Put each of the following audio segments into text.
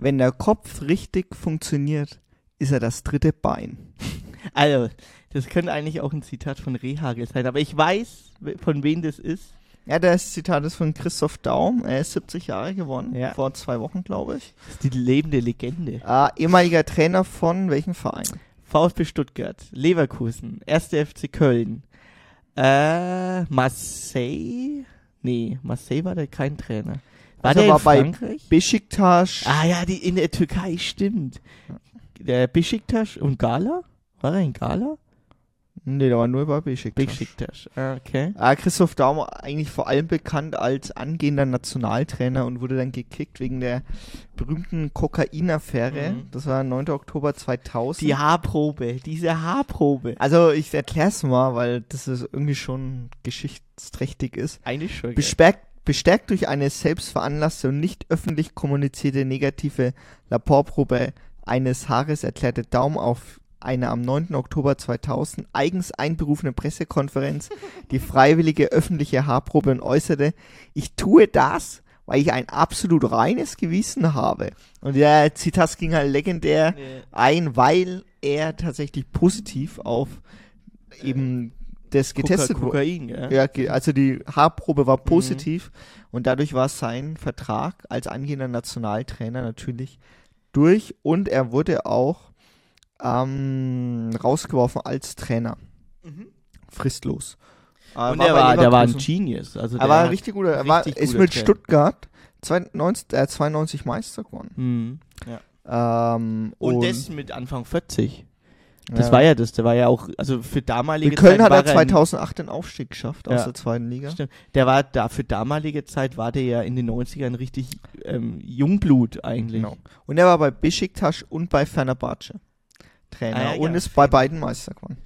wenn der Kopf richtig funktioniert, ist er das dritte Bein. Also, das könnte eigentlich auch ein Zitat von Rehagel sein, aber ich weiß, von wem das ist. Ja, das Zitat ist von Christoph Daum. Er ist 70 Jahre geworden. Ja. Vor zwei Wochen, glaube ich. Das ist die lebende Legende. Äh, ehemaliger Trainer von welchem Verein? VfB Stuttgart, Leverkusen, 1. FC Köln, äh, Marseille? Nee, Marseille war der kein Trainer. War Also der war in bei Frankreich? Besiktas. ah ja, die in der Türkei, stimmt. Der Besiktas und Gala? War er in Gala? Nee, der war nur bei Besiktas. Besiktas, ah, okay. Ah, Christoph Daum eigentlich vor allem bekannt als angehender Nationaltrainer und wurde dann gekickt wegen der berühmten Kokainaffäre. Mhm. Das war 9. Oktober 2000. Die Haarprobe, diese Haarprobe. also ich erklär's mal, weil das ist irgendwie schon geschichtsträchtig ist. Eigentlich schon. gell? Bestärkt, durch eine selbstveranlasste und nicht öffentlich kommunizierte negative Laborprobe eines Haares erklärte Daum auf einer am 9. Oktober 2000 eigens einberufene Pressekonferenz die freiwillige öffentliche Haarprobe und äußerte, ich tue das, weil ich ein absolut reines Gewissen habe. Und der Zitat ging halt legendär Nee. ein, weil er tatsächlich positiv auf eben das getestet Koka- wurde. Kokain, ja. Ja, ge- also die Haarprobe war positiv und dadurch war sein Vertrag als angehender Nationaltrainer natürlich durch und er wurde auch ähm, rausgeworfen als Trainer. Mhm. Fristlos. Äh, Und war bei war, der war ein. Genius. Also Er war richtig guter, er war, ist mit Trainer. Stuttgart 92, äh, 92 Meister geworden. Mhm. Ähm, Und, das mit Anfang 40. Das ja. war ja das. Der war ja auch, also für damalige Mit Köln Zeit hat war er ein- 2008 den Aufstieg geschafft aus Ja. der zweiten Liga. Stimmt. Der war da für damalige Zeit war der ja in den 90ern richtig ähm, Jungblut eigentlich. Genau. Und er war bei Besiktas und bei Fenerbahce Trainer Ah, ja, und ja. ist bei beiden Meister geworden.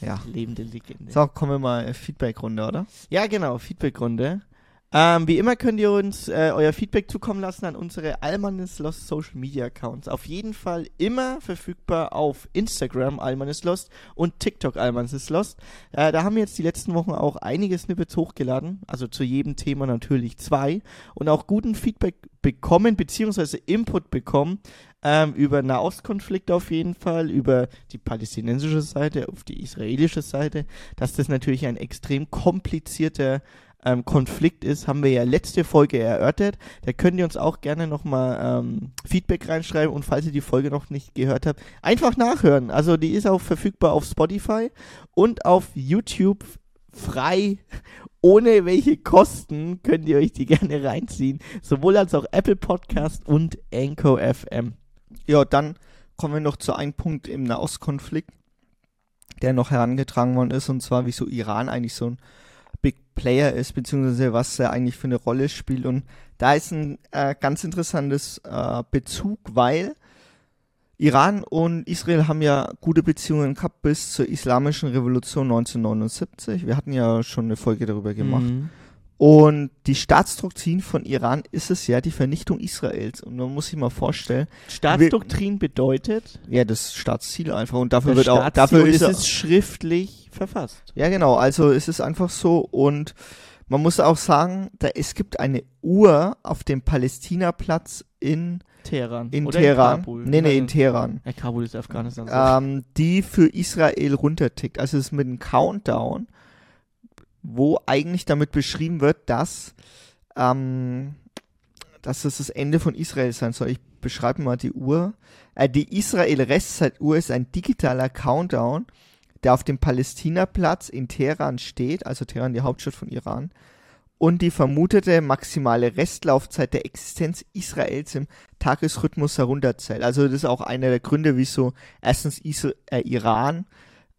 Ja. Lebende Legende. So, kommen wir mal Feedback-Runde, oder? Ja, genau, Feedbackrunde. Ähm, wie immer könnt ihr uns äh, euer Feedback zukommen lassen an unsere Almanis Lost Social Media Accounts. Auf jeden Fall immer verfügbar auf Instagram Almanis Lost und TikTok Almanis Lost. Äh, da haben wir jetzt die letzten Wochen auch einige Snippets hochgeladen, also zu jedem Thema natürlich zwei und auch guten Feedback bekommen beziehungsweise Input bekommen ähm, über Nahostkonflikte auf jeden Fall, über die palästinensische Seite, auf die israelische Seite, dass das natürlich ein extrem komplizierter ähm, Konflikt ist, haben wir ja letzte Folge erörtert. Da könnt ihr uns auch gerne nochmal ähm, Feedback reinschreiben und falls ihr die Folge noch nicht gehört habt, einfach nachhören. Also die ist auch verfügbar auf Spotify und auf YouTube frei, ohne welche Kosten könnt ihr euch die gerne reinziehen. Sowohl als auch Apple Podcast und Anchor FM. Ja, dann kommen wir noch zu einem Punkt im Nahostkonflikt, der noch herangetragen worden ist, und zwar, wieso Iran eigentlich so ein Big Player ist, beziehungsweise was er eigentlich für eine Rolle spielt. Und da ist ein äh, ganz interessantes äh, Bezug, weil Iran und Israel haben ja gute Beziehungen gehabt bis zur Islamischen Revolution 1979. Wir hatten ja schon eine Folge darüber gemacht. Mhm. Und die Staatsdoktrin von Iran ist es ja die Vernichtung Israels. Und man muss sich mal vorstellen, Staatsdoktrin bedeutet, ja, das Staatsziel einfach. Und dafür wird auch, dafür ist es, schriftlich verfasst. ja genau, also es ist einfach so. Und man muss auch sagen, da, es gibt eine Uhr auf dem Palästinaplatz in, Teheran. in Oder Teheran. In Kabul. nee, nee, in Oder- Teheran. Ja, Kabul ist Afghanistan. Ähm, die für Israel runtertickt. Also es ist mit einem Countdown, wo eigentlich damit beschrieben wird, dass, ähm, dass es das Ende von Israel sein soll. Ich beschreibe mal die Uhr. Äh, die Israel-Restzeituhr ist ein digitaler Countdown, der auf dem Palästinaplatz in Teheran steht, also Teheran die Hauptstadt von Iran, und die vermutete maximale Restlaufzeit der Existenz Israels im Tagesrhythmus herunterzählt. Also das ist auch einer der Gründe, wieso erstens Isra äh, Iran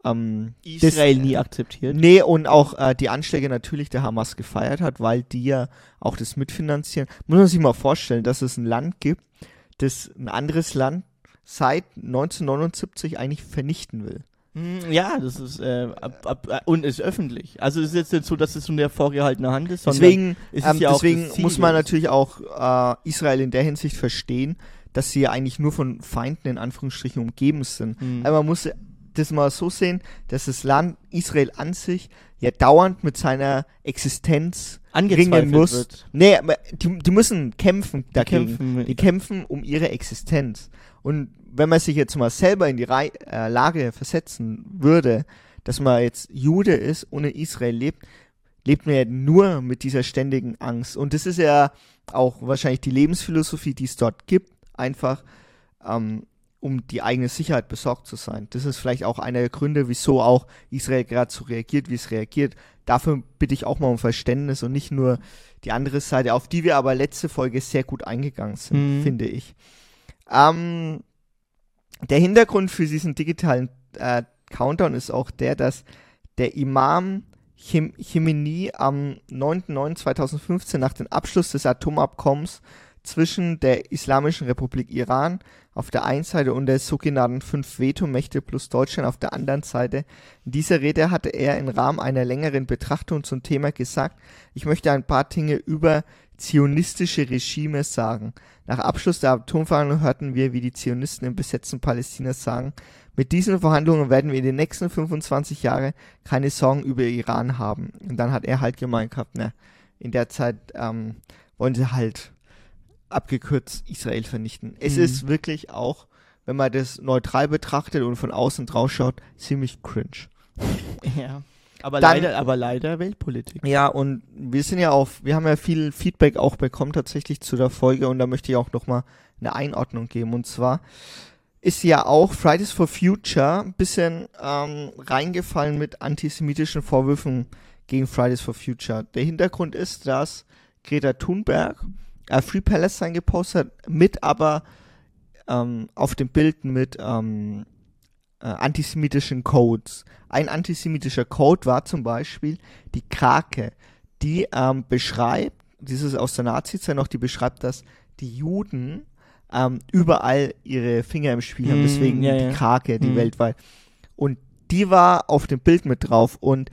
ähm, Israel das- nie akzeptiert. Nee, und auch äh, die Anschläge natürlich der Hamas gefeiert hat, weil die ja auch das mitfinanzieren. Muss man sich mal vorstellen, dass es ein Land gibt, das ein anderes Land seit 1979 eigentlich vernichten will. Hm, Ja, das ist äh, ab, ab, äh, und ist öffentlich. Also es ist jetzt nicht so, dass es so eine vorgehaltene Hand ist, sondern Deswegen, es ist ähm, ja deswegen muss man natürlich auch äh, Israel in der Hinsicht verstehen, dass sie ja eigentlich nur von Feinden in Anführungsstrichen umgeben sind. Hm. Aber man muss das mal so sehen, dass das Land Israel an sich ja dauernd mit seiner Existenz Angezweifelt muss. wird. Nee, die, die müssen kämpfen dagegen. kämpfen. Die kämpfen um ihre Existenz. Und wenn man sich jetzt mal selber in die Rei äh, Lage versetzen würde, dass man jetzt Jude ist und in Israel lebt, lebt man ja nur mit dieser ständigen Angst. Und das ist ja auch wahrscheinlich die Lebensphilosophie, die es dort gibt, einfach ähm, um die eigene Sicherheit besorgt zu sein. Das ist vielleicht auch einer der Gründe, wieso auch Israel gerade so reagiert, wie es reagiert. Dafür bitte ich auch mal um Verständnis und nicht nur die andere Seite, auf die wir aber letzte Folge sehr gut eingegangen sind, Mhm. finde ich. Ähm, der Hintergrund für diesen digitalen äh, Countdown ist auch der, dass der Imam Chim Chimeni am 9.9.2015 nach dem Abschluss des Atomabkommens zwischen der Islamischen Republik Iran auf der einen Seite und der sogenannten Fünf-Veto-Mächte plus Deutschland auf der anderen Seite. In dieser Rede hatte er im Rahmen einer längeren Betrachtung zum Thema gesagt, ich möchte ein paar Dinge über zionistische Regime sagen. Nach Abschluss der Atomverhandlungen hörten wir, wie die Zionisten im besetzten Palästina sagen, mit diesen Verhandlungen werden wir in den nächsten 25 Jahren keine Sorgen über Iran haben. Und dann hat er halt gemeint gehabt, ne, in der Zeit ähm, wollen sie halt abgekürzt Israel vernichten. Es Mhm. ist wirklich auch, wenn man das neutral betrachtet und von außen drauf schaut, ziemlich cringe. Ja. Aber Dann- leider, aber leider Weltpolitik. Ja, und wir sind ja auf, wir haben ja viel Feedback auch bekommen tatsächlich zu der Folge und da möchte ich auch nochmal eine Einordnung geben. Und zwar ist ja auch Fridays for Future ein bisschen ähm, reingefallen mit antisemitischen Vorwürfen gegen Fridays for Future. Der Hintergrund ist, dass Greta Thunberg äh, Free Palestine gepostet mit aber ähm, auf dem Bild mit ähm, äh, antisemitischen Codes. Ein antisemitischer Code war zum Beispiel die Krake, die ähm, beschreibt, dieses aus der Nazi-Zeit noch, die beschreibt, dass die Juden ähm, überall ihre Finger im Spiel haben, Mm, deswegen ja, die ja. Krake, die Mm. weltweit. Und die war auf dem Bild mit drauf und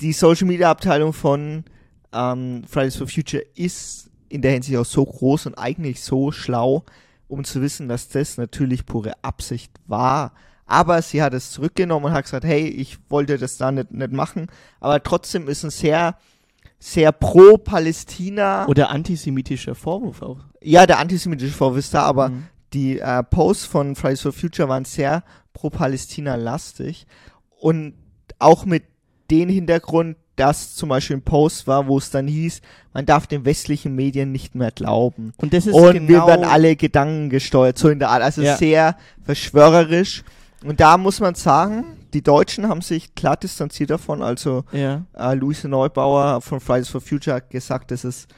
die Social Media Abteilung von ähm, Fridays for Future ist in der Hinsicht auch so groß und eigentlich so schlau, um zu wissen, dass das natürlich pure Absicht war. Aber sie hat es zurückgenommen und hat gesagt, hey, ich wollte das da nicht, nicht machen. Aber trotzdem ist ein sehr, sehr pro Palästina. Oder antisemitischer Vorwurf auch. Ja, der antisemitische Vorwurf ist da, aber Mhm. die äh, Posts von Fridays for Future waren sehr pro Palästina lastig und auch mit dem Hintergrund, dass zum Beispiel ein Post war, wo es dann hieß, man darf den westlichen Medien nicht mehr glauben. Und das ist und genau, wir werden alle Gedanken gesteuert, so in der Art. Also Ja. sehr verschwörerisch. Und da muss man sagen, die Deutschen haben sich klar distanziert davon. Also ja. äh, Luise Neubauer von Fridays for Future hat gesagt, das ist,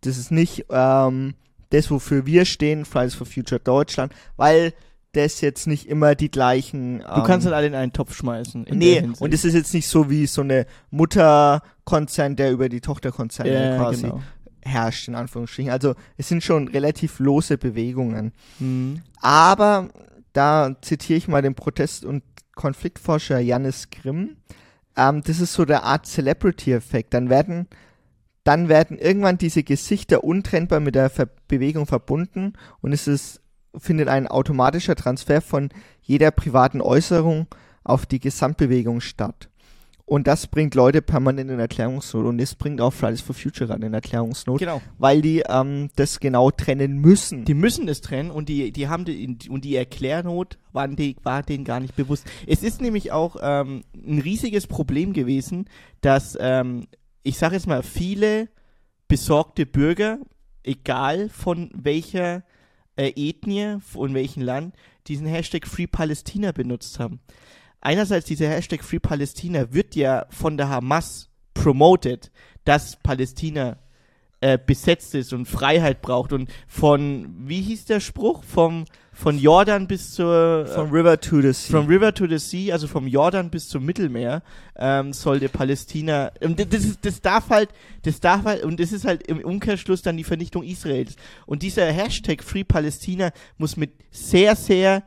das ist nicht ähm, das, wofür wir stehen, Fridays for Future Deutschland, weil das jetzt nicht immer die gleichen. Du kannst halt alle in einen Topf schmeißen. Nee, und es ist jetzt nicht so wie so eine Mutterkonzern, der über die Tochterkonzerne ja, quasi genau. herrscht, in Anführungsstrichen. Also es sind schon relativ lose Bewegungen. Mhm. Aber da zitiere ich mal den Protest- und Konfliktforscher Janis Grimm. Ähm, das ist so der Art Celebrity-Effekt. Dann werden, dann werden irgendwann diese Gesichter untrennbar mit der Ver Bewegung verbunden und es ist, findet ein automatischer Transfer von jeder privaten Äußerung auf die Gesamtbewegung statt. Und das bringt Leute permanent in Erklärungsnot und das bringt auch Fridays for Future gerade in Erklärungsnot, Genau. weil die ähm, das genau trennen müssen. Die müssen es trennen und die, die haben die, und die Erklärnot waren die, war denen gar nicht bewusst. Es ist nämlich auch ähm, ein riesiges Problem gewesen, dass ähm, ich sage jetzt mal viele besorgte Bürger, egal von welcher äh, Ethnie und welchem Land, diesen Hashtag Free Palästina benutzt haben. Einerseits dieser Hashtag Free Palästina wird ja von der Hamas promoted, dass Palästina äh, besetzt ist und Freiheit braucht und von, wie hieß der Spruch? Vom, von Jordan bis zur, From River to the Sea. From River to the Sea, also vom Jordan bis zum Mittelmeer, ähm, sollte Palästina, und das, ist, das darf halt, das darf halt, und das ist halt im Umkehrschluss dann die Vernichtung Israels. Und dieser Hashtag Free Palästina muss mit sehr, sehr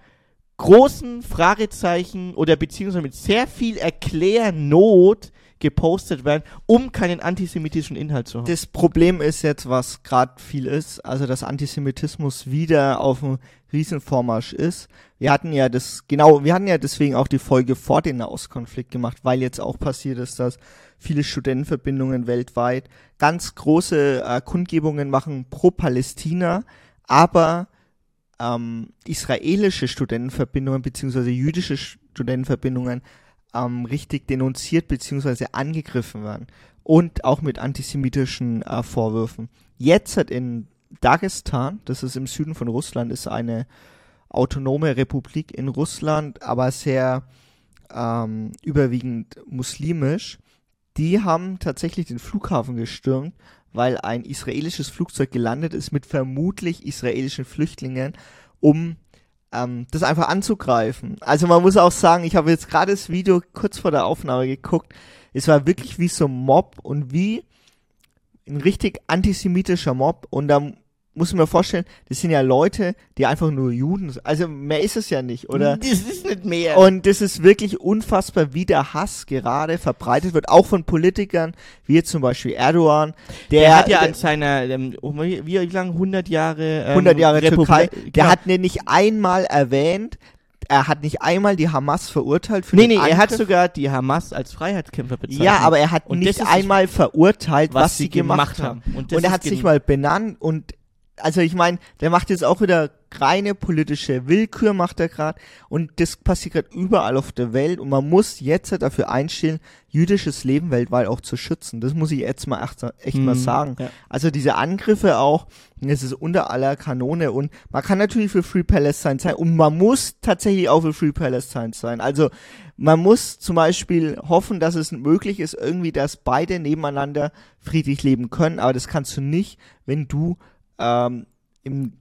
großen Fragezeichen oder beziehungsweise mit sehr viel Erklärnot gepostet werden, um keinen antisemitischen Inhalt zu haben. Das Problem ist jetzt, was gerade viel ist, also dass Antisemitismus wieder auf dem Riesenvormarsch ist. Wir hatten ja das, genau, wir hatten ja deswegen auch die Folge vor dem Nahostkonflikt gemacht, weil jetzt auch passiert ist, dass viele Studentenverbindungen weltweit ganz große äh, Kundgebungen machen pro Palästina, aber ähm, israelische Studentenverbindungen beziehungsweise jüdische Studentenverbindungen ähm, richtig denunziert beziehungsweise angegriffen werden und auch mit antisemitischen äh, Vorwürfen. Jetzt hat in Dagestan, das ist im Süden von Russland, ist eine autonome Republik in Russland, aber sehr ähm, überwiegend muslimisch. Die haben tatsächlich den Flughafen gestürmt, weil ein israelisches Flugzeug gelandet ist mit vermutlich israelischen Flüchtlingen, um ähm, das einfach anzugreifen. Also man muss auch sagen, ich habe jetzt gerade das Video kurz vor der Aufnahme geguckt. Es war wirklich wie so ein Mob und wie ein richtig antisemitischer Mob und da muss ich mir vorstellen, das sind ja Leute, die einfach nur Juden sind. Also mehr ist es ja nicht, oder? Das ist nicht mehr. Und das ist wirklich unfassbar, wie der Hass gerade verbreitet wird, auch von Politikern, wie jetzt zum Beispiel Erdogan. Der, der hat ja an seiner, ähm, wie, wie lange, 100 Jahre, ähm, 100 Jahre Türkei, Genau. der hat nicht einmal erwähnt, er hat nicht einmal die Hamas verurteilt für Nee, nee, er hat Angriff. sogar die Hamas als Freiheitskämpfer bezeichnet. Ja, aber er hat Und nicht einmal verurteilt, was, sie gemacht, haben. Und, das Und er hat sich mal benannt und also ich meine, der macht jetzt auch wieder reine politische Willkür, macht er gerade. Und das passiert gerade überall auf der Welt. Und man muss jetzt dafür einstellen, jüdisches Leben weltweit auch zu schützen. Das muss ich jetzt mal echt, echt mal Hm, sagen. ja. Also diese Angriffe auch, es ist unter aller Kanone. Und man kann natürlich für Free Palestine sein. Und man muss tatsächlich auch für Free Palestine sein. Also man muss zum Beispiel hoffen, dass es möglich ist, irgendwie, dass beide nebeneinander friedlich leben können. Aber das kannst du nicht, wenn du ähm, im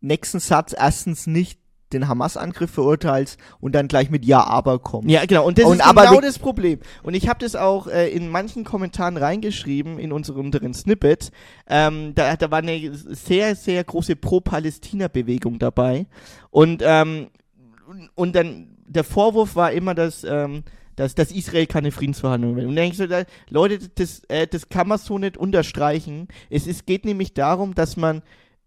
nächsten Satz erstens nicht den Hamas-Angriff verurteilst und dann gleich mit Ja, aber kommst. Ja, genau. Und das Und ist genau das Problem. Und ich habe das auch äh, in manchen Kommentaren reingeschrieben, in unsere unteren Snippets. Ähm, da, da war eine sehr, sehr große Pro-Palästina-Bewegung dabei. Und, ähm, und dann der Vorwurf war immer, dass, ähm, dass, dass Israel keine Friedensverhandlungen will. Und dann denke ich so, da, Leute, das, äh, das kann man so nicht unterstreichen. Es ist, geht nämlich darum, dass man,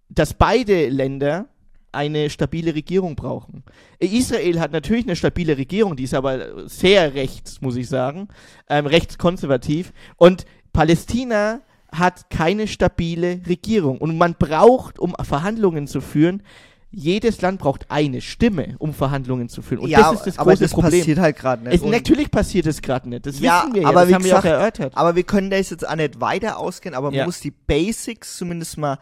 dass beide Länder eine stabile Regierung brauchen. Israel hat natürlich eine stabile Regierung, die ist aber sehr rechts, muss ich sagen, ähm, rechtskonservativ. Und Palästina hat keine stabile Regierung. Und man braucht, um Verhandlungen zu führen, jedes Land braucht eine Stimme, um Verhandlungen zu führen. Und ja, das ist das aber große das Problem. passiert halt gerade nicht. Es, natürlich passiert es gerade nicht. Das Ja, wissen wir ja. aber das haben gesagt, wir auch erörtert. Aber wir können da jetzt auch nicht weiter ausgehen, aber Ja. man muss die Basics zumindest mal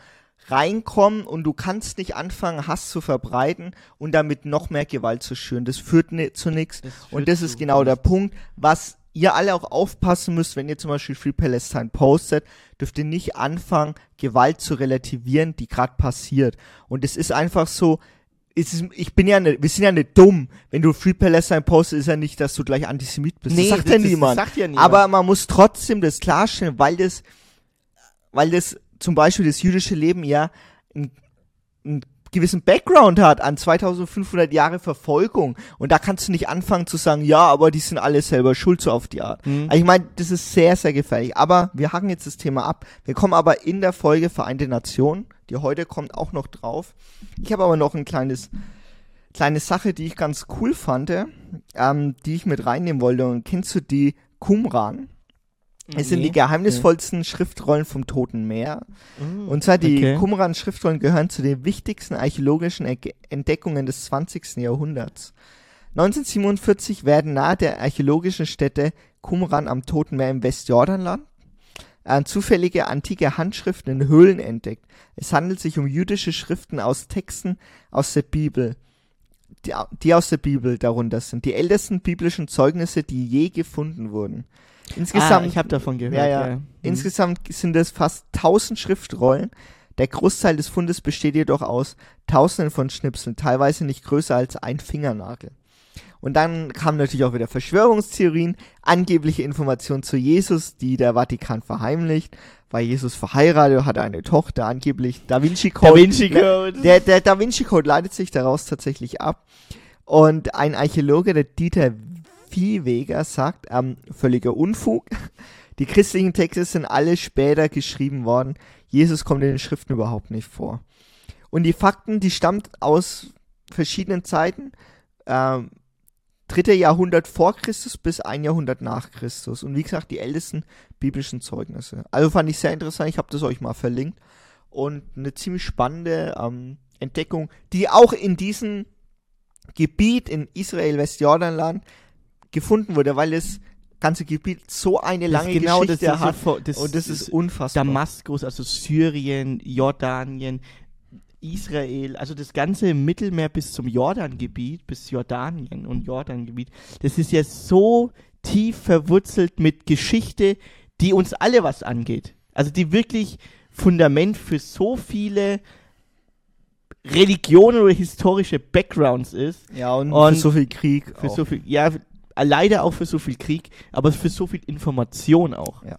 reinkommen und du kannst nicht anfangen, Hass zu verbreiten und damit noch mehr Gewalt zu schüren. Das führt ni zu nichts. Das Und das ist genau der. Punkt, was ihr alle auch aufpassen müsst, wenn ihr zum Beispiel Free Palestine postet, dürft ihr nicht anfangen, Gewalt zu relativieren, die gerade passiert. Und es ist einfach so, ist, ich bin ja nicht, wir sind ja nicht dumm. Wenn du Free Palestine postest, ist ja nicht, dass du gleich Antisemit bist. das sagt ja niemand. sagt ja niemand. Aber man muss trotzdem das klarstellen, weil das, weil das zum Beispiel das jüdische Leben ja einen, einen gewissen Background hat an 2500 Jahre Verfolgung. Und da kannst du nicht anfangen zu sagen, ja, aber die sind alle selber schuld, so auf die Art. Hm. Also ich meine, das ist sehr, sehr gefährlich. Aber wir hacken jetzt das Thema ab. Wir kommen aber in der Folge Vereinte Nationen, die heute kommt, auch noch drauf. Ich habe aber noch ein kleines, kleine Sache, die ich ganz cool fand, ähm, die ich mit reinnehmen wollte. Und kennst du die Qumran? Es sind die geheimnisvollsten Schriftrollen vom Toten Meer. Mm, Und zwar die okay. Qumran-Schriftrollen gehören zu den wichtigsten archäologischen Entdeckungen des 20. Jahrhunderts. 1947 werden nahe der archäologischen Stätte Qumran am Toten Meer im Westjordanland äh, zufällige antike Handschriften in Höhlen entdeckt. Es handelt sich um jüdische Schriften aus Texten aus der Bibel, die, die aus der Bibel darunter sind. Die ältesten biblischen Zeugnisse, die je gefunden wurden. Insgesamt ah, ich habe davon gehört. Ja, ja. ja. Insgesamt sind es fast 1000 Schriftrollen. Der Großteil des Fundes besteht jedoch aus Tausenden von Schnipseln, teilweise nicht größer als ein Fingernagel. Und dann kamen natürlich auch wieder Verschwörungstheorien, angebliche Informationen zu Jesus, die der Vatikan verheimlicht, weil Jesus verheiratet, hat eine Tochter, angeblich Da Vinci Code. Da Vinci Code. Der, der Da Vinci Code leitet sich daraus tatsächlich ab. Und ein Archäologe, der Dieter Viehweger sagt, ähm, völliger Unfug. Die christlichen Texte sind alle später geschrieben worden. Jesus kommt in den Schriften überhaupt nicht vor. Und die Fakten, die stammt aus verschiedenen Zeiten. Ähm, dritte Jahrhundert vor Christus bis ein Jahrhundert nach Christus. Und wie gesagt, die ältesten biblischen Zeugnisse. Also fand ich sehr interessant. Ich habe das euch mal verlinkt. Und eine ziemlich spannende ähm, Entdeckung, die auch in diesem Gebiet in Israel, Westjordanland gefunden wurde, weil das ganze Gebiet so eine lange genau, Geschichte das so hat. vor- das und das ist ist unfassbar. Damaskus, also Syrien, Jordanien, Israel, also das ganze Mittelmeer bis zum Jordangebiet, bis Jordanien und Jordangebiet, das ist ja so tief verwurzelt mit Geschichte, die uns alle was angeht. Also die wirklich Fundament für so viele Religionen oder historische Backgrounds ist. ja, und, und für so viel Krieg. Für auch. so viel, ja, leider auch für so viel Krieg, aber für so viel Information auch. Ja.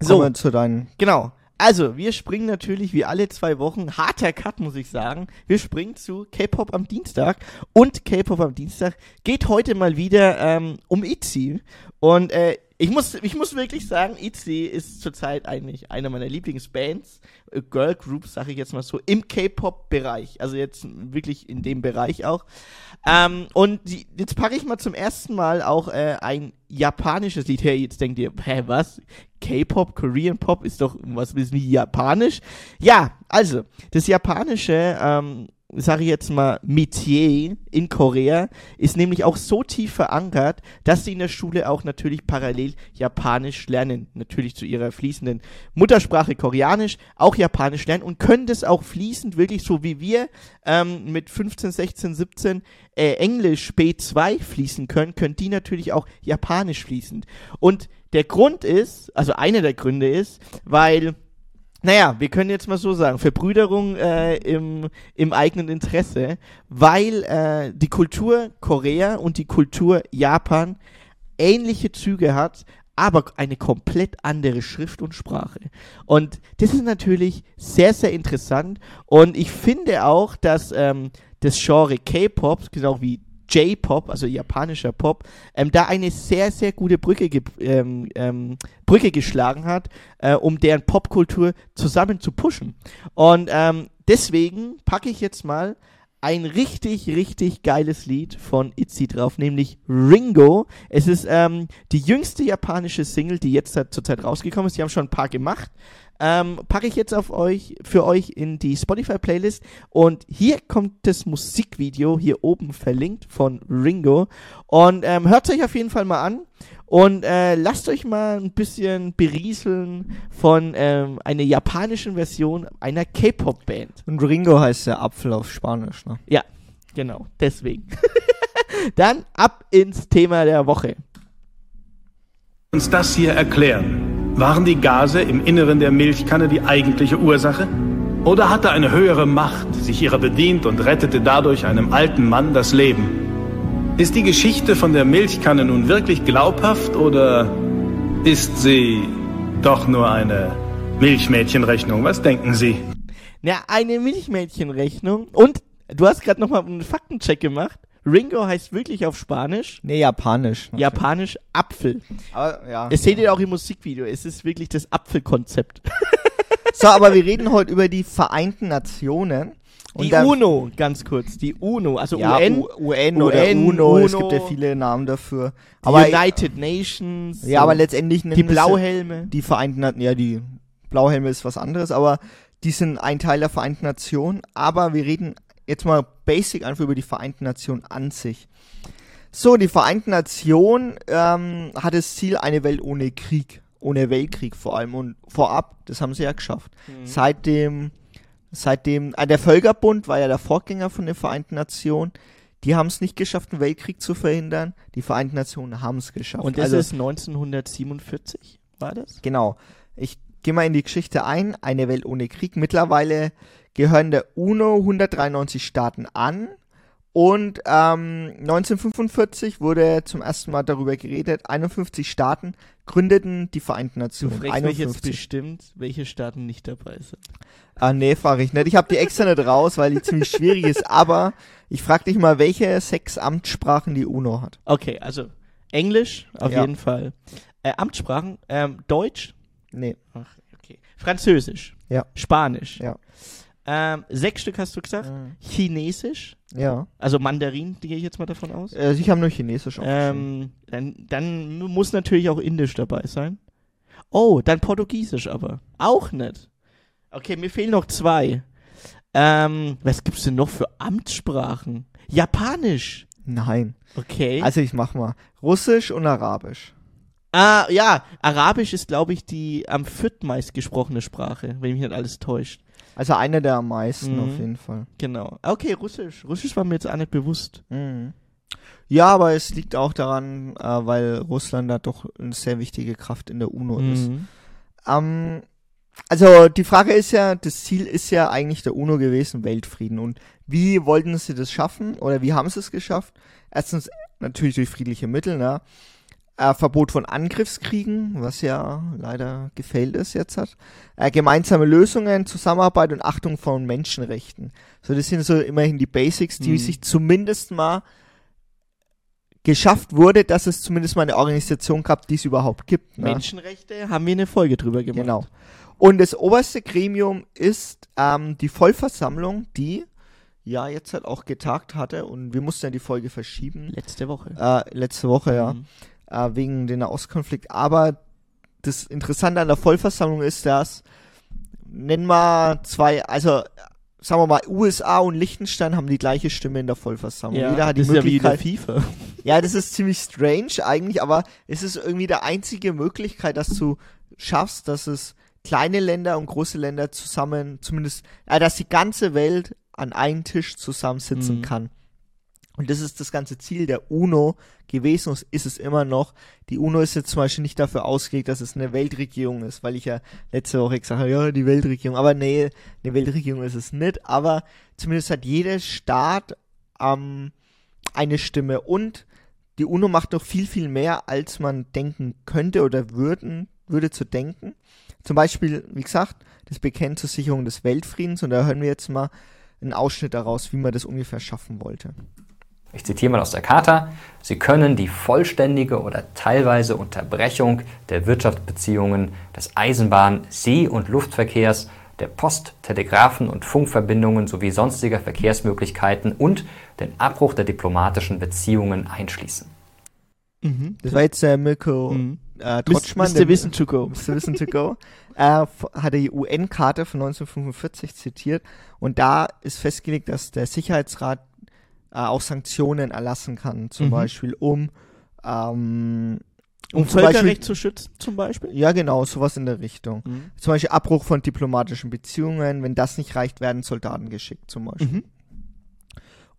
So, zu deinen. genau. Also, wir springen natürlich wie alle zwei Wochen, harter Cut, muss ich sagen. Wir springen zu K-Pop am Dienstag. Und K-Pop am Dienstag geht heute mal wieder ähm, um ITZY. Und äh, ich muss, ich muss wirklich sagen, ITZY ist zurzeit eigentlich einer meiner Lieblingsbands, äh, Girl Groups, sage ich jetzt mal so, im K-Pop-Bereich. Also jetzt wirklich in dem Bereich auch. Ähm, und die, jetzt packe ich mal zum ersten Mal auch äh, ein japanisches Lied her. Jetzt denkt ihr, hä, was? K-Pop, Korean Pop ist doch was ist wie japanisch? Ja, also, das japanische, ähm, sage ich jetzt mal, Metier in Korea ist nämlich auch so tief verankert, dass sie in der Schule auch natürlich parallel Japanisch lernen. Natürlich zu ihrer fließenden Muttersprache Koreanisch, auch Japanisch lernen und können das auch fließend, wirklich so wie wir ähm, mit 15, 16, 17 äh, Englisch B2 fließen können, können die natürlich auch Japanisch fließend. Und der Grund ist, also einer der Gründe ist, weil naja, wir können jetzt mal so sagen, Verbrüderung äh, im, im eigenen Interesse, weil äh, die Kultur Korea und die Kultur Japan ähnliche Züge hat, aber eine komplett andere Schrift und Sprache. Und das ist natürlich sehr, sehr interessant. Und ich finde auch, dass ähm, das Genre K-Pop, genau wie J-Pop, also japanischer Pop, ähm, da eine sehr, sehr gute Brücke, ge ähm, ähm, Brücke geschlagen hat, äh, um deren Popkultur zusammen zu pushen. Und ähm, deswegen packe ich jetzt mal ein richtig, richtig geiles Lied von ITZY drauf, nämlich Ringo. Es ist ähm, die jüngste japanische Single, die jetzt zurzeit rausgekommen ist. Die haben schon ein paar gemacht. Ähm, packe ich jetzt auf euch, für euch in die Spotify-Playlist. Und hier kommt das Musikvideo, hier oben verlinkt von Ringo. Und ähm, hört euch auf jeden Fall mal an. Und äh, lasst euch mal ein bisschen berieseln von ähm, einer japanischen Version einer K-Pop-Band. Und Ringo heißt der Apfel auf Spanisch, ne? Ja, genau, deswegen. Dann ab ins Thema der Woche. uns das hier erklären? Waren die Gase im Inneren der Milchkanne die eigentliche Ursache? Oder hatte eine höhere Macht sich ihrer bedient und rettete dadurch einem alten Mann das Leben? Ist die Geschichte von der Milchkanne nun wirklich glaubhaft oder ist sie doch nur eine Milchmädchenrechnung? Was denken Sie? Ja, eine Milchmädchenrechnung. Und du hast gerade nochmal einen Faktencheck gemacht. Ringo heißt wirklich auf Spanisch. Nee, japanisch. Japanisch Apfel. Aber, ja. Es seht ihr auch im Musikvideo. Es ist wirklich das Apfelkonzept. So, aber wir reden heute über die Vereinten Nationen. Und Die UNO, ganz kurz. Die UNO, also ja, UN, U UN oder UN, UNO, es UNO, gibt ja viele Namen dafür. die Aber, United Nations. ja, aber letztendlich die es Blauhelme. die Vereinten Nationen, ja, die Blauhelme ist was anderes, aber die sind ein Teil der Vereinten Nationen. Aber wir reden jetzt mal basic einfach über die Vereinten Nationen an sich. So, die Vereinten Nationen ähm, hat das Ziel, eine Welt ohne Krieg, ohne Weltkrieg vor allem und vorab, das haben sie ja geschafft. Seitdem, seitdem, äh, der Völkerbund war ja der Vorgänger von den Vereinten Nationen. Die haben es nicht geschafft, einen Weltkrieg zu verhindern. Die Vereinten Nationen haben es geschafft. Und das Also- ist 1947, war das? Genau. Ich gehe mal in die Geschichte ein. Eine Welt ohne Krieg. Mittlerweile gehören der UNO 193 Staaten an. Und ähm, 1945 wurde zum ersten Mal darüber geredet, 51 Staaten gründeten die Vereinten Du Nationen. fragst mich jetzt 51. bestimmt, welche Staaten nicht dabei sind. Ah, nee, frage ich nicht. Ich habe die extra nicht raus, weil die ziemlich schwierig ist. Aber ich frage dich mal, welche sechs Amtssprachen die UNO hat. Okay, also Englisch, auf Ja. jeden Fall. Äh, Amtssprachen, ähm, Deutsch, Nee. Ach, okay. Französisch, Ja. Spanisch. Ja. Ähm, sechs Stück hast du gesagt. Chinesisch, Ja. also Mandarin, gehe ich jetzt mal davon aus. Äh, ich habe nur Chinesisch aufgeschrieben. Ähm, dann, dann muss natürlich auch Indisch dabei sein. Oh, dann Portugiesisch aber. Auch nicht. Okay, mir fehlen noch zwei. Ähm, was gibt's denn noch für Amtssprachen? Japanisch. Nein. Okay. Also ich mach mal. Russisch und Arabisch. ah, ja, Arabisch ist, glaube ich, die am viertmeist gesprochene Sprache, wenn mich nicht alles täuscht. Also einer der am meisten Mhm. auf jeden Fall. Genau. Okay, Russisch. Russisch war mir jetzt auch nicht bewusst. Mhm. Ja, aber es liegt auch daran, äh, weil Russland da doch eine sehr wichtige Kraft in der UNO ist. Mhm. Ähm, also die Frage ist ja, das Ziel ist ja eigentlich der UNO gewesen, Weltfrieden. Und wie wollten sie das schaffen oder wie haben sie es geschafft? Erstens natürlich durch friedliche Mittel, ne? Äh, Verbot von Angriffskriegen, was ja leider gefällt ist jetzt hat. Äh, gemeinsame Lösungen, Zusammenarbeit und Achtung von Menschenrechten. So, das sind so immerhin die Basics, die Mhm. sich zumindest mal geschafft wurde, dass es zumindest mal eine Organisation gab, die es überhaupt gibt. Ne? Menschenrechte haben wir eine Folge drüber gemacht. Genau. Und das oberste Gremium ist ähm, die Vollversammlung, die ja jetzt halt auch getagt hatte und wir mussten ja die Folge verschieben. Letzte Woche. Äh, letzte Woche, ja, Mhm. Äh, wegen den Nahostkonflikt. Aber das Interessante an der Vollversammlung ist, dass, nennen wir zwei, also sagen wir mal, USA und Liechtenstein haben die gleiche Stimme in der Vollversammlung. Ja, Jeder hat die das ist ja wie in der Möglichkeit. FIFA. Ja, das ist ziemlich strange eigentlich, aber es ist irgendwie die einzige Möglichkeit, dass du schaffst, dass es kleine Länder und große Länder zusammen, zumindest, äh, dass die ganze Welt an einem Tisch zusammensitzen Mhm. kann. Und das ist das ganze Ziel der UNO gewesen und ist es immer noch. Die UNO ist jetzt zum Beispiel nicht dafür ausgelegt, dass es eine Weltregierung ist, weil ich ja letzte Woche gesagt habe, ja, die Weltregierung. Aber nee, eine Weltregierung ist es nicht. Aber zumindest hat jeder Staat ähm, eine Stimme und die UNO macht noch viel, viel mehr, als man denken könnte oder würden, würde zu denken. Zum Beispiel, wie gesagt, das Bekenntnis zur Sicherung des Weltfriedens und da hören wir jetzt mal einen Ausschnitt daraus, wie man das ungefähr schaffen wollte. Ich zitiere mal aus der Charta. Sie können die vollständige oder teilweise Unterbrechung der Wirtschaftsbeziehungen, des Eisenbahn-, See- und Luftverkehrs, der Post-, Telegraphen- und Funkverbindungen sowie sonstiger Verkehrsmöglichkeiten und den Abbruch der diplomatischen Beziehungen einschließen. Mhm. Das war jetzt der Mirko Mhm. äh, Mr. Trotschmann. Mr. der- Wissen to go. Mr. Wissen to go. äh, f- hat die UN-Karte von 1945 zitiert und da ist festgelegt, dass der Sicherheitsrat äh, auch Sanktionen erlassen kann, zum Mhm. Beispiel um ähm, Um zum Völkerrecht Beispiel, zu schützen, zum Beispiel? ja genau, sowas in der Richtung. Mhm. Zum Beispiel Abbruch von diplomatischen Beziehungen, wenn das nicht reicht, werden Soldaten geschickt zum Beispiel. Mhm.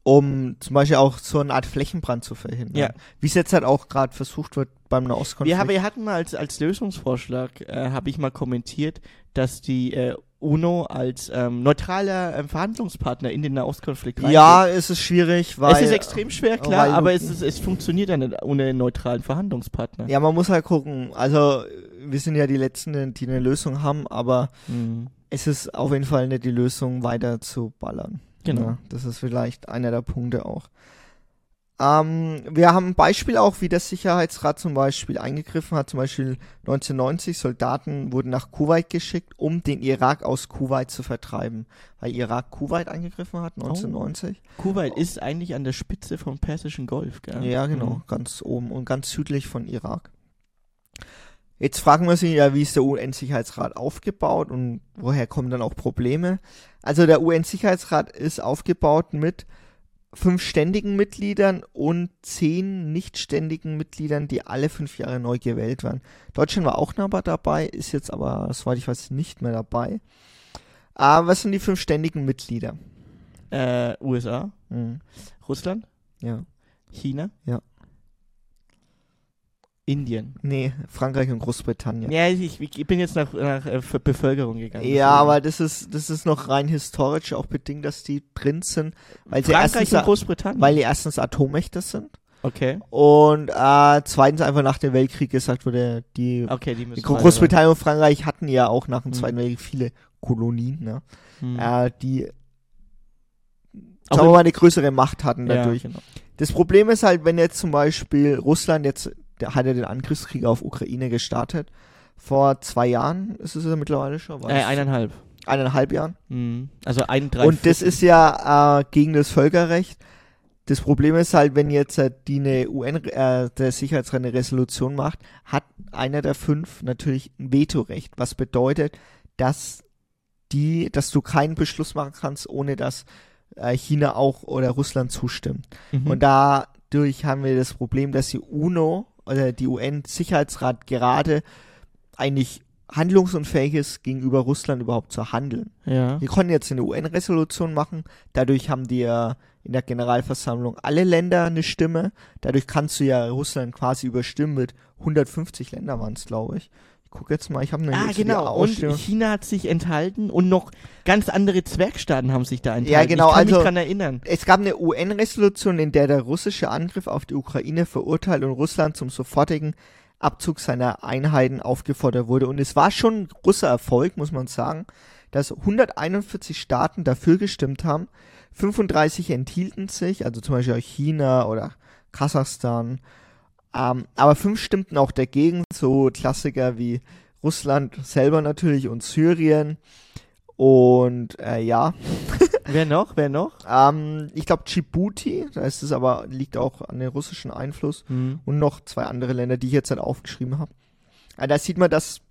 Um zum Beispiel auch so eine Art Flächenbrand zu verhindern. Ja. Wie es jetzt halt auch gerade versucht wird beim Nahostkonflikt. Wir, wir hatten mal als, als Lösungsvorschlag, äh, habe ich mal kommentiert, dass die äh, UNO als ähm, neutraler ähm, Verhandlungspartner in den Nahostkonflikt reingeht. ja, es ist schwierig, weil es ist extrem schwer, klar, aber es, ist, es funktioniert ja nicht ohne einen neutralen Verhandlungspartner. Ja, man muss halt gucken. Also, wir sind ja die Letzten, die eine Lösung haben, aber Mhm. es ist auf jeden Fall nicht die Lösung, weiter zu ballern. Genau. Ja, das ist vielleicht einer der Punkte auch. Ähm, wir haben ein Beispiel auch, wie der Sicherheitsrat zum Beispiel eingegriffen hat. Zum Beispiel 1990 Soldaten wurden nach Kuwait geschickt, um den Irak aus Kuwait zu vertreiben. Weil Irak Kuwait eingegriffen hat, 1990. Kuwait ist eigentlich an der Spitze vom Persischen Golf, gell? Ja, genau, Mhm. ganz oben und ganz südlich von Irak. Jetzt fragen wir sich ja, wie ist der UN-Sicherheitsrat aufgebaut und woher kommen dann auch Probleme? Also der UN-Sicherheitsrat ist aufgebaut mit fünf ständigen Mitgliedern und zehn nicht ständigen Mitgliedern, die alle fünf Jahre neu gewählt werden. Deutschland war auch noch mal dabei, ist jetzt aber, soweit ich weiß, nicht mehr dabei. Aber was sind die fünf ständigen Mitglieder? Äh, USA, Hm, Russland, ja. China, Ja. Indien. Nee, Frankreich und Großbritannien. Ja, ich, ich bin jetzt nach, nach äh, Bevölkerung gegangen. Ja, deswegen. aber das ist, das ist noch rein historisch auch bedingt, dass die drin sind, weil sie Frankreich erstens, und Großbritannien. weil die erstens Atommächte sind okay. und äh, zweitens einfach nach dem Weltkrieg gesagt wurde, die, Okay, die die Großbritannien und Frankreich hatten ja auch nach dem Mhm. Zweiten Weltkrieg viele Kolonien, ne? Hm. äh, die sagen wir mal eine größere Macht hatten ja, dadurch. genau. Das Problem ist halt, wenn jetzt zum Beispiel Russland jetzt der hat ja den Angriffskrieg auf Ukraine gestartet. Vor zwei Jahren ist es ja mittlerweile schon. Äh, eineinhalb. eineinhalb Jahren. Mhm. Also ein, drei Und das ist ja äh, gegen das Völkerrecht. Das Problem ist halt, wenn jetzt äh, die eine UN, äh, der Sicherheitsrat eine Resolution macht, hat einer der fünf natürlich ein Vetorecht, was bedeutet, dass die, dass du keinen Beschluss machen kannst, ohne dass äh, China auch oder Russland zustimmt. Mhm. Und dadurch haben wir das Problem, dass die UNO oder die UN-Sicherheitsrat gerade eigentlich handlungsunfähig ist, gegenüber Russland überhaupt zu handeln. ja. Wir konnten jetzt eine UN-Resolution machen. Dadurch haben die ja in der Generalversammlung alle Länder eine Stimme. Dadurch kannst du ja Russland quasi überstimmen mit 150 Länder waren es, glaube ich. Ich gucke jetzt mal, ich habe eine Ah, genau. Und. China hat sich enthalten und noch ganz andere Zwergstaaten haben sich da enthalten. Ja, genau, Ich kann also- mich dran erinnern. Es gab eine UN-Resolution, in der der russische Angriff auf die Ukraine verurteilt und Russland zum sofortigen Abzug seiner Einheiten aufgefordert wurde. Und es war schon ein großer Erfolg, muss man sagen, dass 141 Staaten dafür gestimmt haben. 35 enthielten sich, also zum Beispiel auch China oder Kasachstan. Ähm, aber fünf stimmten auch dagegen, so Klassiker wie Russland selber natürlich und Syrien. Und äh, ja, Wer noch? Wer noch? ähm, ich glaube Djibouti, da ist es aber, liegt auch an den russischen Einfluss. Mhm. Und noch zwei andere Länder, die ich jetzt halt aufgeschrieben habe. Äh, da sieht man, dass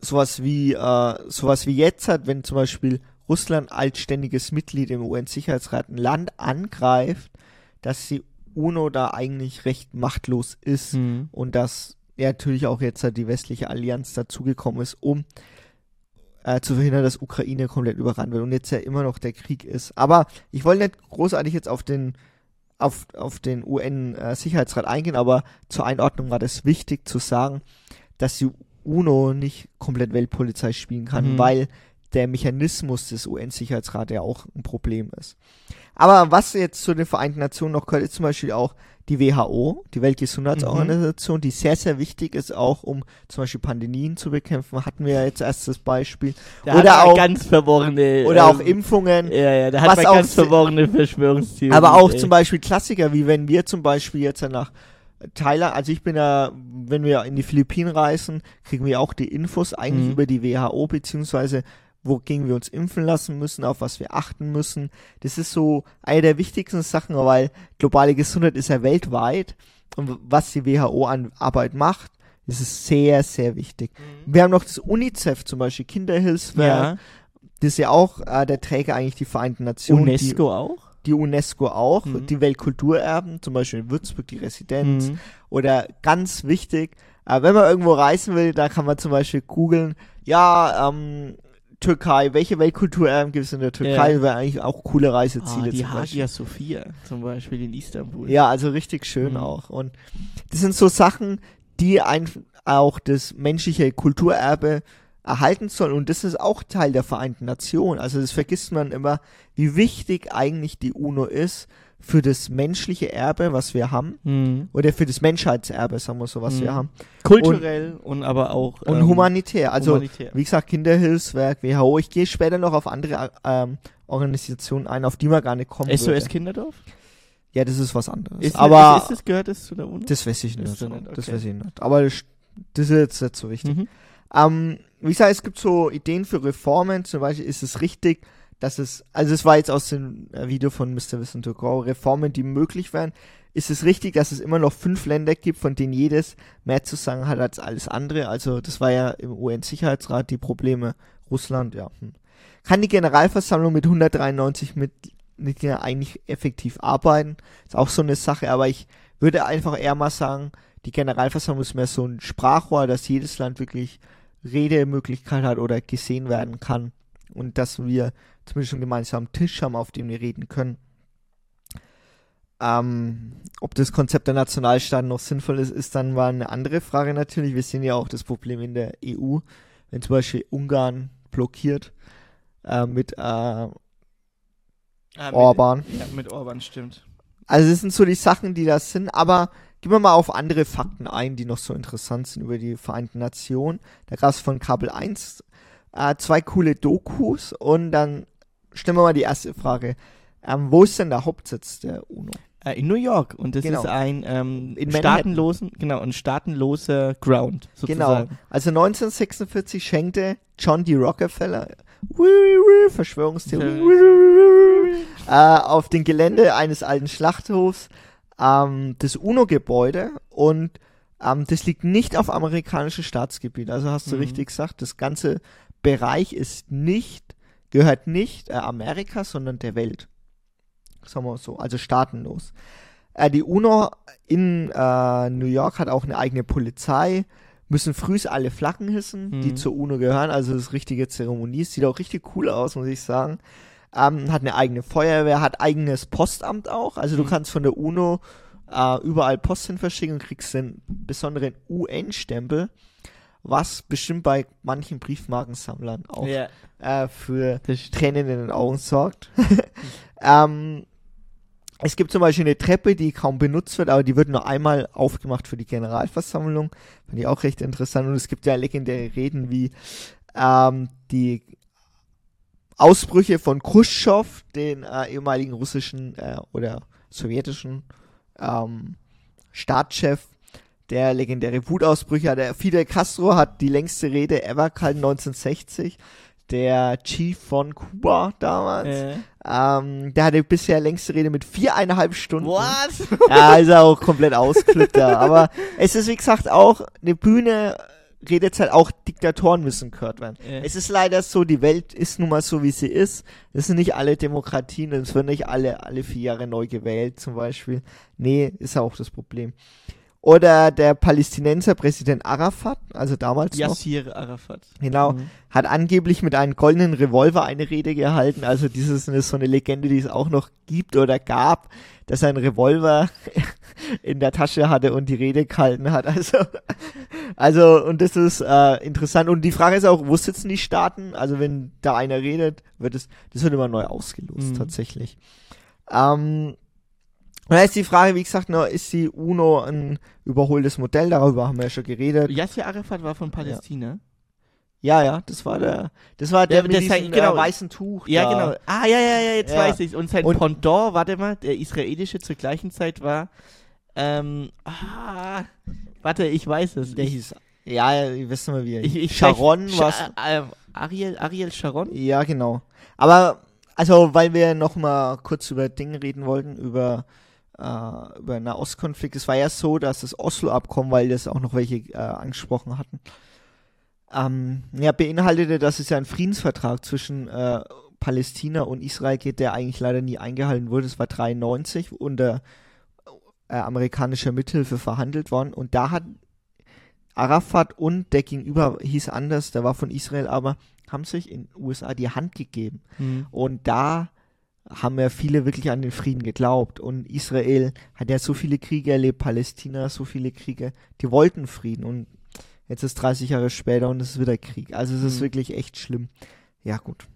sowas wie, äh, sowas wie jetzt hat, wenn zum Beispiel Russland als ständiges Mitglied im UN-Sicherheitsrat ein Land angreift, dass die UNO da eigentlich recht machtlos ist Mhm. und dass ja natürlich auch jetzt die westliche Allianz dazugekommen ist, um äh, zu verhindern, dass Ukraine komplett überrannt wird und jetzt ja immer noch der Krieg ist. Aber ich wollte nicht großartig jetzt auf den auf, auf den UN-Sicherheitsrat eingehen, aber zur Einordnung war das wichtig zu sagen, dass die UNO nicht komplett Weltpolizei spielen kann, Mhm. weil der Mechanismus des UN-Sicherheitsrats ja auch ein Problem ist. Aber was jetzt zu den Vereinten Nationen noch gehört, ist zum Beispiel auch die WHO, die Weltgesundheitsorganisation, die sehr, sehr wichtig ist, auch um zum Beispiel Pandemien zu bekämpfen. Hatten wir ja jetzt erst das Beispiel. Da Oder auch- ganz verworrene. Oder auch ähm, Impfungen. Ja, ja, da hat man auch ganz verworrene Verschwörungstheorien. Aber auch ey. zum Beispiel Klassiker, wie wenn wir zum Beispiel jetzt nach Thailand, also ich bin ja, wenn wir in die Philippinen reisen, kriegen wir auch die Infos eigentlich Mhm. über die WHO, beziehungsweise wogegen wir uns impfen lassen müssen, auf was wir achten müssen. Das ist so eine der wichtigsten Sachen, weil globale Gesundheit ist ja weltweit und was die WHO an Arbeit macht, das ist sehr, sehr wichtig. Wir haben noch das UNICEF zum Beispiel, Kinderhilfswerk, Ja. das ist ja auch äh, der Träger eigentlich die Vereinten Nationen. Die, UNESCO auch? die UNESCO auch, Mhm. die Weltkulturerben, zum Beispiel in Würzburg die Residenz. Mhm. Oder ganz wichtig, äh, wenn man irgendwo reisen will, da kann man zum Beispiel googeln, ja, ähm, Türkei, welche Weltkulturerben gibt es in der Türkei? Ja. Wäre eigentlich auch coole Ah, Reiseziele die zum Beispiel. Hagia Sophia zum Beispiel in Istanbul. Ja, also richtig schön Mhm. auch. Und das sind so Sachen, die ein, auch das menschliche Kulturerbe erhalten sollen. Und das ist auch Teil der Vereinten Nationen. Also das vergisst man immer, wie wichtig eigentlich die UNO ist für das menschliche Erbe, was wir haben. Mhm. Oder für das Menschheitserbe, sagen wir so, was Mhm. wir haben. Kulturell und, aber auch. Und ähm, humanitär. Also, humanitär. wie gesagt, Kinderhilfswerk, WHO. Ich gehe später noch auf andere ähm, Organisationen ein, auf die man gar nicht kommen SOS würde. Kinderdorf? Ja, das ist was anderes. Ist, aber ist, ist das, gehört das zu der UNO? das weiß ich nicht. Das nicht, Das okay. weiß ich nicht. Aber das, das ist jetzt nicht so wichtig. Mhm. Ähm, wie gesagt, es gibt so Ideen für Reformen. Zum Beispiel ist es richtig, dass es, also es war jetzt aus dem äh, Video von Mr. Wissen to Go, Reformen, die möglich wären. Ist es richtig, dass es immer noch fünf Länder gibt, von denen jedes mehr zu sagen hat als alles andere? Also das war ja im UN-Sicherheitsrat die Probleme. Russland, ja. Hm. Kann die Generalversammlung mit 193 Mitgliedern eigentlich effektiv arbeiten? Ist auch so eine Sache, aber ich würde einfach eher mal sagen, die Generalversammlung ist mehr so ein Sprachrohr, dass jedes Land wirklich Redemöglichkeit hat oder gesehen werden kann. Und dass wir zumindest einen gemeinsamen Tisch haben, auf dem wir reden können. Ähm, ob das Konzept der Nationalstaaten noch sinnvoll ist, ist dann mal eine andere Frage natürlich. Wir sehen ja auch das Problem in der EU, wenn zum Beispiel Ungarn blockiert äh, mit äh, Ah, mit- Orban. Ja, mit Orban stimmt. Also das sind so die Sachen, die das sind, aber gehen wir mal auf andere Fakten ein, die noch so interessant sind über die Vereinten Nationen. Da gab es von Kabel 1 äh, zwei coole Dokus und dann stellen wir mal die erste Frage. Ähm, wo ist denn der Hauptsitz der UNO? Äh, in New York. Und das Genau. ist ein ähm, staatenlosen, genau, ein staatenloser Ground, Genau. sozusagen. Also 1946 schenkte John D. Rockefeller Verschwörungstheorie äh, auf dem Gelände eines alten Schlachthofs ähm, das UNO-Gebäude und ähm, das liegt nicht auf amerikanischem Staatsgebiet. Also hast du Mhm. richtig gesagt, das ganze Bereich ist nicht, gehört nicht äh, Amerika, sondern der Welt. Sagen wir so, also staatenlos. Äh, die UNO in äh, New York hat auch eine eigene Polizei, müssen frühs alle Flaggen hissen, die Mhm. zur UNO gehören, also das ist richtige Zeremonie, sieht auch richtig cool aus, muss ich sagen. Ähm, hat eine eigene Feuerwehr, hat eigenes Postamt auch, also du Mhm. kannst von der UNO äh, überall Post hin verschicken und kriegst einen besonderen UN-Stempel, was bestimmt bei manchen Briefmarkensammlern auch Ja, äh, für. Tränen in den Augen sorgt. ähm, es gibt zum Beispiel eine Treppe, die kaum benutzt wird, aber die wird nur einmal aufgemacht für die Generalversammlung. Fand ich auch recht interessant. Und es gibt ja legendäre Reden wie ähm, die Ausbrüche von Khrushchev, den äh, ehemaligen russischen äh, oder sowjetischen ähm, Staatschef, der legendäre Wutausbrüche. Der Fidel Castro hat die längste Rede ever gehalten, 1960. Der Chief von Kuba damals. Äh. Ähm, der hatte bisher längste Rede mit viereinhalb Stunden. Was? Ja, ist er auch komplett ausgeflippt da. Aber es ist, wie gesagt, auch eine Bühne, Redezeit, auch Diktatoren müssen gehört werden. Ja. Es ist leider so, die Welt ist nun mal so, wie sie ist. Es sind nicht alle Demokratien es werden nicht alle, alle vier Jahre neu gewählt, zum Beispiel. Nee, ist auch das Problem. Oder der Palästinenser Präsident Arafat, also damals noch, Yassir Arafat. genau, Mhm. hat angeblich mit einem goldenen Revolver eine Rede gehalten. Also dieses ist so eine Legende, die es auch noch gibt oder gab, dass er einen Revolver in der Tasche hatte und die Rede gehalten hat. Also, also und das ist äh, interessant. Und die Frage ist auch, wo sitzen die Staaten? Also wenn da einer redet, wird es, das wird immer neu ausgelost Mhm. tatsächlich. Ähm, da ist die Frage, wie gesagt, noch, ist die UNO ein überholtes Modell? Darüber haben wir ja schon geredet. Yassir Arafat war von Palästina. Ja, ja, das war der, das war der Ja, mit diesem genau. äh, weißen Tuch. Ja, da. genau. Ah, ja, ja, ja, jetzt Ja. weiß ich's. Und sein Und- Pendant, warte mal, der israelische zur gleichen Zeit war, ähm, ah, warte, ich weiß es. Der ich, hieß, ja, ja, wisst mal wie ich, ich, Sharon Scha- was? äh, Ariel, Ariel Sharon? Ja, genau. Aber, also, weil wir noch mal kurz über Dinge reden wollten, über, äh, über Nahostkonflikt. Es war ja so, dass das Oslo-Abkommen, weil das auch noch welche äh, angesprochen hatten, ähm, ja, beinhaltete, dass es ja einen Friedensvertrag zwischen äh, Palästina und Israel geht, der eigentlich leider nie eingehalten wurde. Es war 93 unter äh, amerikanischer Mithilfe verhandelt worden und da hat Arafat und der Gegenüber hieß anders, der war von Israel, aber haben sich in den USA die Hand gegeben. Hm. Und da haben ja viele wirklich an den Frieden geglaubt. Und Israel hat ja so viele Kriege erlebt, Palästina so viele Kriege, die wollten Frieden. Und jetzt ist 30 Jahre später und es ist wieder Krieg. Also es ist Mhm. wirklich echt schlimm. Ja, gut.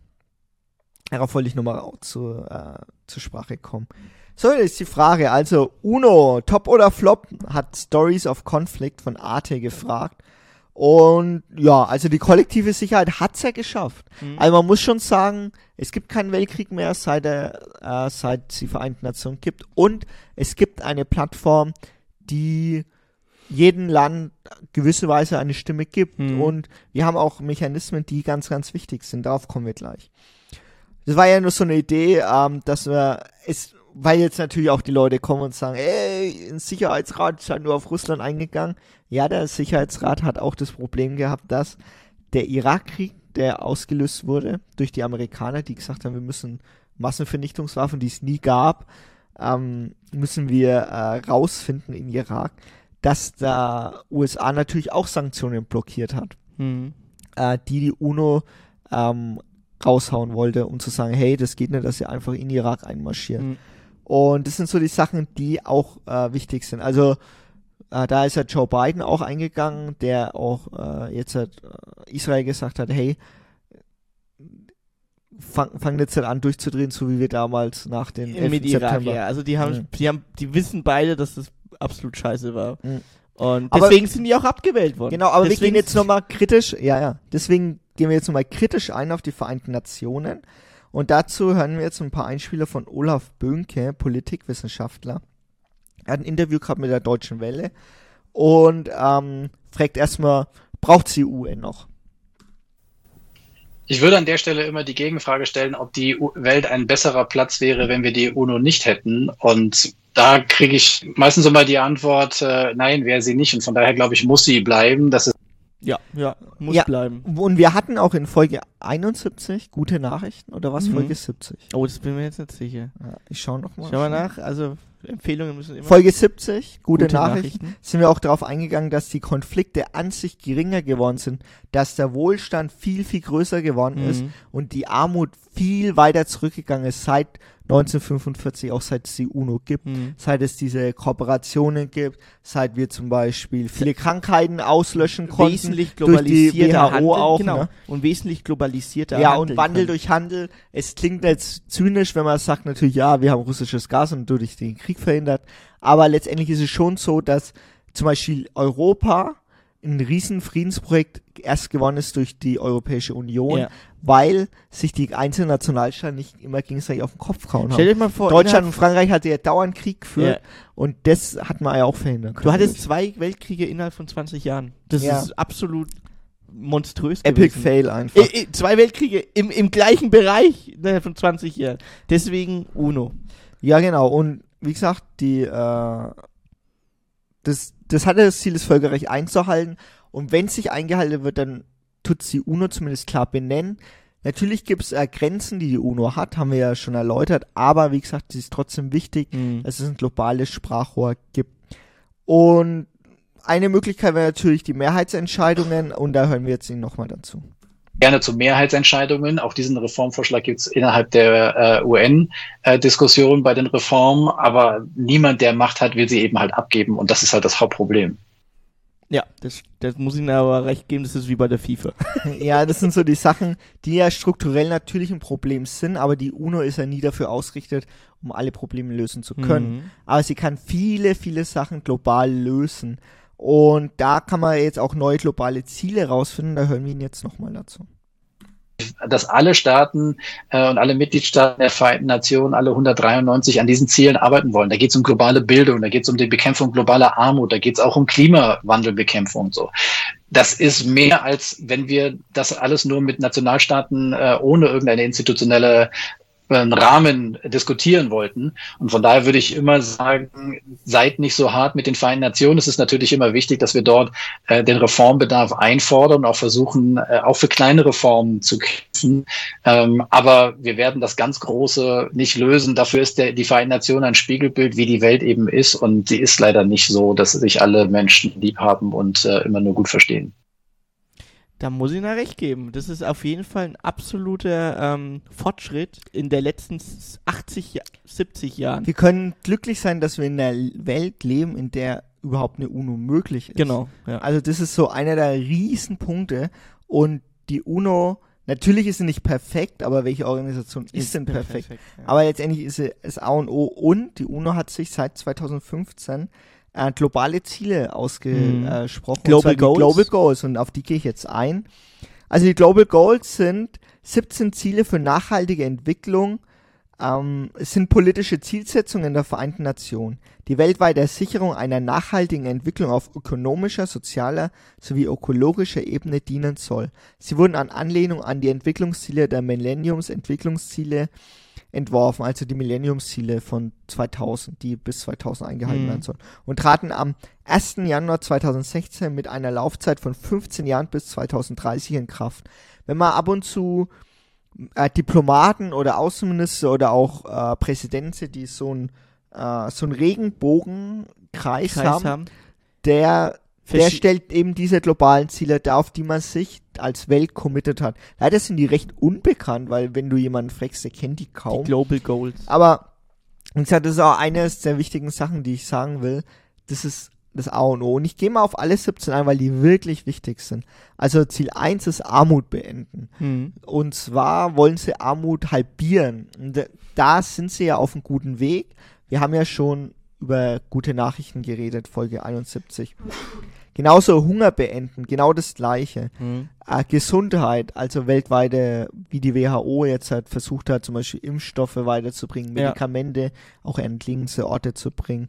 Darauf wollte ich nochmal zu, äh, zur Sprache kommen. So, jetzt ist die Frage. Also, Uno, Top oder Flop, hat Stories of Conflict von Arte gefragt. Und ja, also die kollektive Sicherheit hat's ja geschafft. Hm. Also man muss schon sagen, es gibt keinen Weltkrieg mehr, seit, er, äh, seit die Vereinten Nationen gibt. Und es gibt eine Plattform, die jedem Land gewisse Weise eine Stimme gibt. Mhm. Und wir haben auch Mechanismen, die ganz, ganz wichtig sind. Darauf kommen wir gleich. Das war ja nur so eine Idee, ähm, dass wir es, weil jetzt natürlich auch die Leute kommen und sagen, ey, ein Sicherheitsrat ist halt nur auf Russland eingegangen. Ja, der Sicherheitsrat hat auch das Problem gehabt, dass der Irakkrieg, der ausgelöst wurde durch die Amerikaner, die gesagt haben, wir müssen Massenvernichtungswaffen, die es nie gab, ähm, müssen wir äh, rausfinden in Irak, dass da USA natürlich auch Sanktionen blockiert hat Hm. äh, die die UNO ähm, raushauen wollte, um zu sagen, hey, das geht nicht, dass sie einfach in Irak einmarschieren. Hm. Und das sind so die Sachen, die auch äh, wichtig sind. Also äh, da ist ja Joe Biden auch eingegangen, der auch äh, jetzt hat, äh, Israel gesagt hat, hey, fang, fang jetzt halt an durchzudrehen, so wie wir damals nach dem 11. Mit Irak, September. ja. Also die haben, Mhm. die haben, die wissen beide, dass das absolut scheiße war. Mhm. Und Aber- deswegen sind die auch abgewählt worden. Genau, aber wir deswegen gehen jetzt nochmal kritisch, ja, ja, deswegen gehen wir jetzt nochmal kritisch ein auf die Vereinten Nationen. Und dazu hören wir jetzt ein paar Einspieler von Olaf Böhnke, Politikwissenschaftler. Er hat ein Interview gehabt mit der Deutschen Welle und ähm, fragt erstmal, braucht sie UN noch? Ich würde an der Stelle immer die Gegenfrage stellen, ob die Welt ein besserer Platz wäre, wenn wir die UNO nicht hätten. Und da kriege ich meistens immer die Antwort, äh, nein, wäre sie nicht. Und von daher glaube ich, muss sie bleiben. Das ist ja, ja, muss Ja. bleiben. Und wir hatten auch in Folge 71 gute Nachrichten oder was? Mhm. Folge 70? Oh, das bin mir jetzt nicht sicher. Ja, ich schaue noch mal. Schau mal nach, also Empfehlungen müssen immer Folge 70, gute, Gute Nachrichten, Nachrichten. sind wir auch darauf eingegangen, dass die Konflikte an sich geringer geworden sind, dass der Wohlstand viel, viel größer geworden ist Mhm. und die Armut viel weiter zurückgegangen ist seit 1945, auch seit es die UNO gibt, Mhm. seit es diese Kooperationen gibt, seit wir zum Beispiel viele Krankheiten auslöschen konnten. wesentlich durch die globalisierter WHO Handel, auch, genau. ne? Und wesentlich globalisierter Ja, Handel und Wandel kann. durch Handel. Es klingt jetzt zynisch, wenn man sagt natürlich, ja, wir haben russisches Gas und durch den Krieg verhindert. Aber letztendlich ist es schon so, dass zum Beispiel Europa ein riesen Friedensprojekt erst gewonnen ist durch die Europäische Union, Ja. Weil sich die einzelnen Nationalstaaten nicht immer gegenseitig auf den Kopf gehauen Stell haben. dir mal vor, Deutschland und Frankreich hatte ja dauernd Krieg geführt Ja. und das hat man ja auch verhindern können. Du hattest zwei Weltkriege innerhalb von 20 Jahren. Das Ja. ist absolut monströs Epic gewesen. Fail einfach. Äh, äh, zwei Weltkriege im, im gleichen Bereich innerhalb von 20 Jahren. Deswegen UNO. Ja, genau. Und wie gesagt, die, äh, das, das hatte das Ziel, das Völkerrecht einzuhalten. Und wenn es sich eingehalten wird, dann tut die UNO zumindest klar benennen. Natürlich gibt es äh, Grenzen, die die UNO hat, haben wir ja schon erläutert. Aber wie gesagt, es ist trotzdem wichtig, Mhm. dass es ein globales Sprachrohr gibt. Und eine Möglichkeit wäre natürlich die Mehrheitsentscheidungen. Und da hören wir jetzt Ihnen nochmal dazu. gerne zu Mehrheitsentscheidungen. Auch diesen Reformvorschlag gibt es innerhalb der äh, UN-Diskussion bei den Reformen, aber niemand, der Macht hat, will sie eben halt abgeben und das ist halt das Hauptproblem. Ja, das, das muss Ihnen aber recht geben, das ist wie bei der FIFA. Ja, das sind so die Sachen, die ja strukturell natürlich ein Problem sind, aber die UNO ist ja nie dafür ausgerichtet, um alle Probleme lösen zu können. Mhm. Aber sie kann viele, viele Sachen global lösen. Und da kann man jetzt auch neue globale Ziele rausfinden. Da hören wir ihn jetzt nochmal dazu. Dass alle Staaten äh, und alle Mitgliedstaaten der Vereinten Nationen, alle 193 an diesen Zielen arbeiten wollen. Da geht es um globale Bildung, da geht es um die Bekämpfung globaler Armut, da geht es auch um Klimawandelbekämpfung und so. Das ist mehr als wenn wir das alles nur mit Nationalstaaten äh, ohne irgendeine institutionelle Rahmen diskutieren wollten. Und von daher würde ich immer sagen, seid nicht so hart mit den Vereinten Nationen. Es ist natürlich immer wichtig, dass wir dort äh, den Reformbedarf einfordern und auch versuchen, äh, auch für kleine Reformen zu kämpfen. Ähm, aber wir werden das ganz Große nicht lösen. Dafür ist der, die Vereinten Nationen ein Spiegelbild, wie die Welt eben ist. Und sie ist leider nicht so, dass sich alle Menschen lieb haben und äh, immer nur gut verstehen. Da muss ich Ihnen recht geben. Das ist auf jeden Fall ein absoluter ähm, Fortschritt in der letzten s- 80, Ja- 70 Jahren. Wir können glücklich sein, dass wir in einer Welt leben, in der überhaupt eine UNO möglich ist. Genau. Ja. Also das ist so einer der Riesenpunkte. Und die UNO, natürlich ist sie nicht perfekt, aber welche Organisation ist, denn perfekt? ja. Aber letztendlich ist sie das A und O. Und die UNO hat sich seit 2015 äh, globale Ziele ausgesprochen. Mhm. Global Goals. Global Goals. Und auf die gehe ich jetzt ein. Also die Global Goals sind 17 Ziele für nachhaltige Entwicklung. Ähm, es sind politische Zielsetzungen der Vereinten Nationen, die weltweite Sicherung einer nachhaltigen Entwicklung auf ökonomischer, sozialer sowie ökologischer Ebene dienen soll. Sie wurden an Anlehnung an die Entwicklungsziele der Millenniums-Entwicklungsziele entworfen, also die Millenniumsziele von 2000, die bis 2000 eingehalten Mhm. werden sollen, und traten am 1. Januar 2016 mit einer Laufzeit von 15 Jahren bis 2030 in Kraft. Wenn man ab und zu äh, Diplomaten oder Außenminister oder auch äh, Präsidenten, die so ein äh, so einen Regenbogenkreis Kreis haben, haben. der der stellt eben diese globalen Ziele dar, auf die man sich als Welt committed hat. Leider sind die recht unbekannt, weil wenn du jemanden fragst, der kennt die die kaum. Global Goals. Aber wie gesagt, das ist auch eines der wichtigen Sachen, die ich sagen will. Das ist das A und O. Und ich gehe mal auf alle 17 ein, weil die wirklich wichtig sind. Also Ziel 1 ist Armut beenden. Mhm. Und zwar wollen sie Armut halbieren. Und da- da sind sie ja auf einem guten Weg. Wir haben ja schon über gute Nachrichten geredet, Folge 71. Genauso Hunger beenden, genau das gleiche. Mhm. Äh, Gesundheit, also weltweite, wie die WHO jetzt halt versucht hat, zum Beispiel Impfstoffe weiterzubringen, Ja. Medikamente auch an entlegenste Orte zu bringen.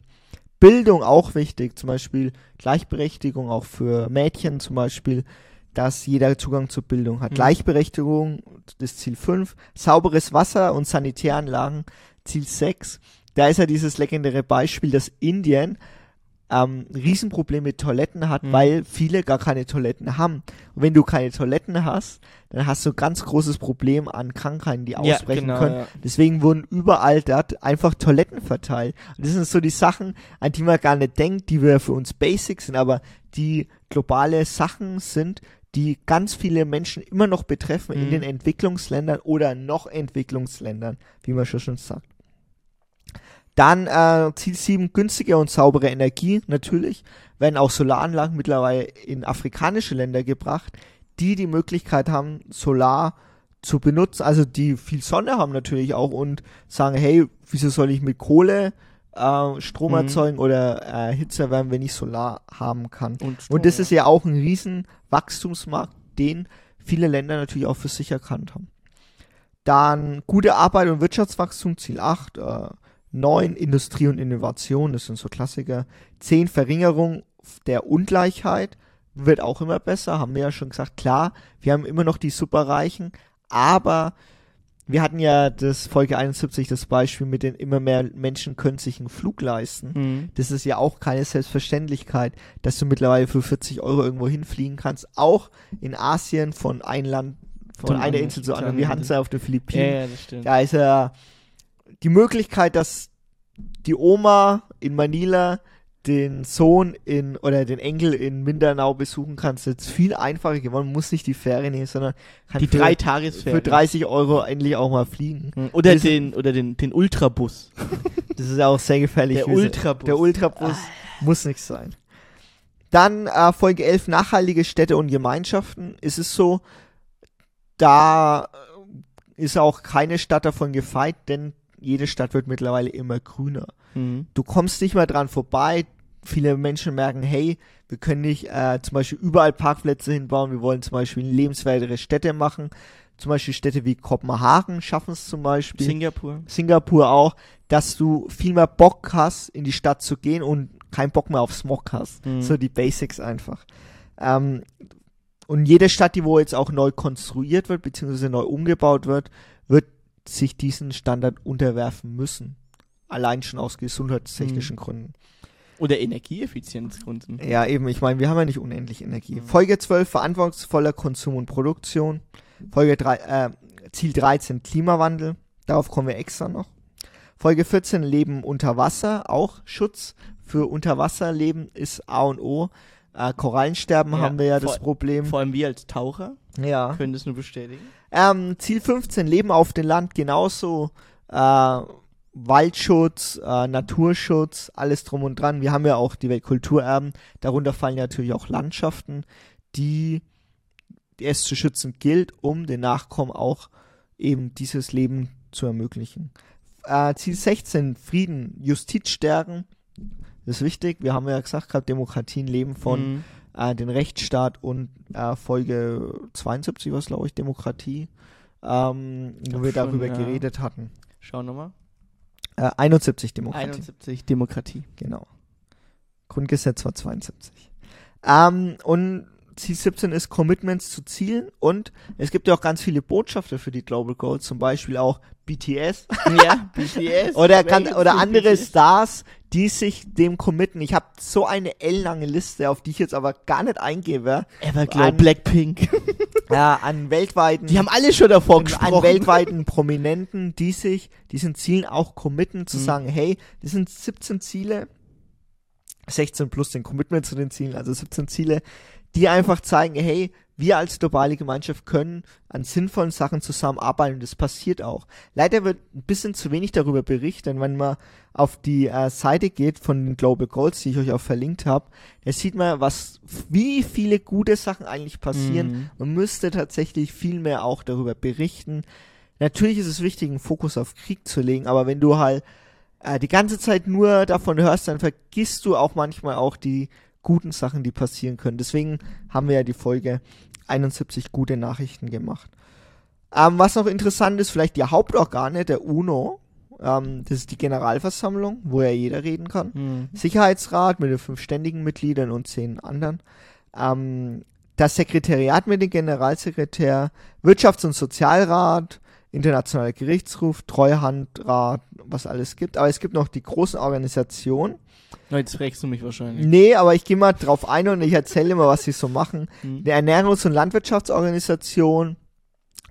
Bildung auch wichtig, zum Beispiel Gleichberechtigung auch für Mädchen zum Beispiel, dass jeder Zugang zur Bildung hat. Mhm. Gleichberechtigung, das Ziel 5, sauberes Wasser und Sanitäranlagen, Ziel 6. Da ist ja dieses legendäre Beispiel, dass Indien ähm, Riesenproblem mit Toiletten hat, Mhm. weil viele gar keine Toiletten haben. Und wenn du keine Toiletten hast, dann hast du ein ganz großes Problem an Krankheiten, die Ja, ausbrechen genau, können. ja. Deswegen wurden überall dort einfach Toiletten verteilt. Und das sind so die Sachen, an die man gar nicht denkt, die wir für uns basic sind, aber die globale Sachen sind, die ganz viele Menschen immer noch betreffen in Mhm. den Entwicklungsländern oder noch Entwicklungsländern, wie man schon schon sagt. Dann äh, Ziel 7, günstige und saubere Energie, natürlich. Werden auch Solaranlagen mittlerweile in afrikanische Länder gebracht, die die Möglichkeit haben, Solar zu benutzen, also die viel Sonne haben natürlich auch und sagen, hey, wieso soll ich mit Kohle äh, Strom Mhm. erzeugen oder äh, Hitze erwärmen, wenn ich Solar haben kann. Und, Strom, Und das ja. ist ja auch ein riesen Wachstumsmarkt, den viele Länder natürlich auch für sich erkannt haben. Dann gute Arbeit und Wirtschaftswachstum, Ziel 8, äh, 9 Industrie und Innovation, das sind so Klassiker. 10 Verringerung der Ungleichheit, wird auch immer besser, haben wir ja schon gesagt. Klar, wir haben immer noch die Superreichen, aber wir hatten ja das Folge 71 das Beispiel mit den immer mehr Menschen können sich einen Flug leisten. Mhm. Das ist ja auch keine Selbstverständlichkeit, dass du mittlerweile für 40 Euro irgendwo hinfliegen kannst. Auch in Asien von einem Land, von einer Insel zur anderen, wie anderen Hansa auf den Ja, Philippinen. ja, das stimmt. Da ist ja die Möglichkeit, dass die Oma in Manila den Sohn in oder den Enkel in Mindanao besuchen kann, ist jetzt viel einfacher geworden. Man muss nicht die Fähre nehmen, sondern kann Die für, drei Tagesferien. für 30 Euro endlich auch mal fliegen. Mhm. Oder Das- den, oder den, den Ultrabus. Das ist ja auch sehr gefährlich. Der Ultrabus. Der Ultrabus muss nicht sein. Dann äh, Folge 11, nachhaltige Städte und Gemeinschaften. Ist es so, da äh, ist auch keine Stadt davon gefeit, denn jede Stadt wird mittlerweile immer grüner. Mhm. Du kommst nicht mehr dran vorbei. Viele Menschen merken, hey, wir können nicht äh, zum Beispiel überall Parkplätze hinbauen. Wir wollen zum Beispiel lebenswertere Städte machen. Zum Beispiel Städte wie Kopenhagen schaffen es zum Beispiel. Singapur. Singapur auch, dass du viel mehr Bock hast, in die Stadt zu gehen und keinen Bock mehr auf Smog hast. Mhm. So die Basics einfach. Ähm, und jede Stadt, die wo jetzt auch neu konstruiert wird, beziehungsweise neu umgebaut wird, wird sich diesen Standard unterwerfen müssen. Allein schon aus gesundheitstechnischen Gründen. Oder Energieeffizienzgründen. Ja, eben, ich meine, wir haben ja nicht unendlich Energie. Mhm. Folge 12, verantwortungsvoller Konsum und Produktion. Folge 3, äh, Ziel 13, Klimawandel. Darauf kommen wir extra noch. Folge 14, Leben unter Wasser. Auch Schutz für Unterwasserleben ist A und O. Äh, Korallensterben Ja, haben wir ja das vor- Problem. Vor allem wir als Taucher ja. können das nur bestätigen. Ähm, Ziel 15, Leben auf dem Land, genauso. Äh, Waldschutz, äh, Naturschutz, alles drum und dran. Wir haben ja auch die Weltkulturerben. Darunter fallen natürlich auch Landschaften, die es zu schützen gilt, um den Nachkommen auch eben dieses Leben zu ermöglichen. Äh, Ziel 16, Frieden, Justiz stärken. Das ist wichtig. Wir haben ja gesagt gehabt, Demokratien leben von Mhm. Äh, den Rechtsstaat und äh, Folge 72 war es, glaube ich, Demokratie, ähm, wo wir schon, darüber ja. geredet hatten. Schau nochmal. Äh, 71 Demokratie, 71 Demokratie. genau. Grundgesetz war 72. Ähm, und Ziel 17 ist Commitments zu Zielen und es gibt ja auch ganz viele Botschafter für die Global Goals, zum Beispiel auch BTS ja, BTS. oder, kann, oder andere BTS? Stars, die sich dem committen. Ich habe so eine ellenlange Liste, auf die ich jetzt aber gar nicht eingebe. Everglow, an- Blackpink. Ja, an weltweiten Die haben alle schon davor an gesprochen. weltweiten Prominenten, die sich diesen Zielen auch committen, zu Mhm. sagen, hey, das sind 17 Ziele, 16 plus den Commitment zu den Zielen, also 17 Ziele, die einfach zeigen, hey, wir als globale Gemeinschaft können an sinnvollen Sachen zusammenarbeiten und das passiert auch. Leider wird ein bisschen zu wenig darüber berichtet, wenn man auf die äh, Seite geht von den Global Goals, die ich euch auch verlinkt habe, da sieht man, was, wie viele gute Sachen eigentlich passieren. Mhm. Man müsste tatsächlich viel mehr auch darüber berichten. Natürlich ist es wichtig, einen Fokus auf Krieg zu legen, aber wenn du halt äh, die ganze Zeit nur davon hörst, dann vergisst du auch manchmal auch die guten Sachen, die passieren können. Deswegen haben wir ja die Folge 71 gute Nachrichten gemacht. Ähm, was noch interessant ist, vielleicht die Hauptorgane der UNO, Ähm, das ist die Generalversammlung, wo ja jeder reden kann. Mhm. Sicherheitsrat mit den fünf ständigen Mitgliedern und zehn anderen. Ähm, das Sekretariat mit dem Generalsekretär, Wirtschafts- und Sozialrat, Internationaler Gerichtshof, Treuhandrat, was alles gibt. Aber es gibt noch die großen Organisationen. Jetzt fragst du mich wahrscheinlich. Nee, aber ich gehe mal drauf ein und ich erzähle immer, was sie so machen. Mhm. Die Ernährungs- und Landwirtschaftsorganisation,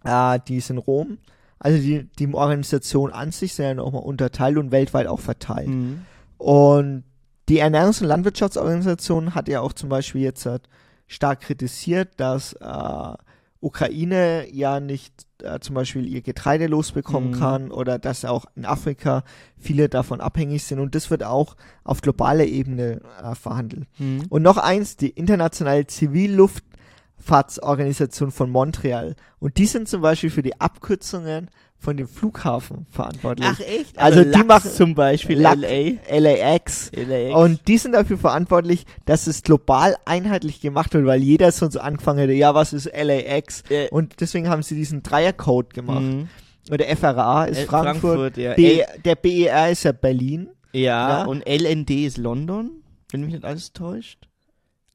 äh, die ist in Rom. Also die, die Organisation an sich sind ja nochmal unterteilt und weltweit auch verteilt. Mhm. Und die Ernährungs- und Landwirtschaftsorganisation hat ja auch zum Beispiel jetzt halt stark kritisiert, dass äh, Ukraine ja nicht äh, zum Beispiel ihr Getreide losbekommen Mhm. kann oder dass auch in Afrika viele davon abhängig sind. Und das wird auch auf globaler Ebene äh, verhandelt. Mhm. Und noch eins, die internationale Zivilluftfahrtsorganisation von Montreal. Und die sind zum Beispiel für die Abkürzungen von dem Flughafen verantwortlich. Ach echt? Also die LAX machen- zum Beispiel. LA. LAX. LAX. Und die sind dafür verantwortlich, dass es global einheitlich gemacht wird, weil jeder so so angefangen hätte, ja, was ist LAX? Äh, Und deswegen haben sie diesen Dreiercode gemacht. mhm. Und der FRA ist Äh, Frankfurt, ja. B, L der BER ist ja Berlin. ja, Ja. und LND ist London, wenn mich nicht alles täuscht.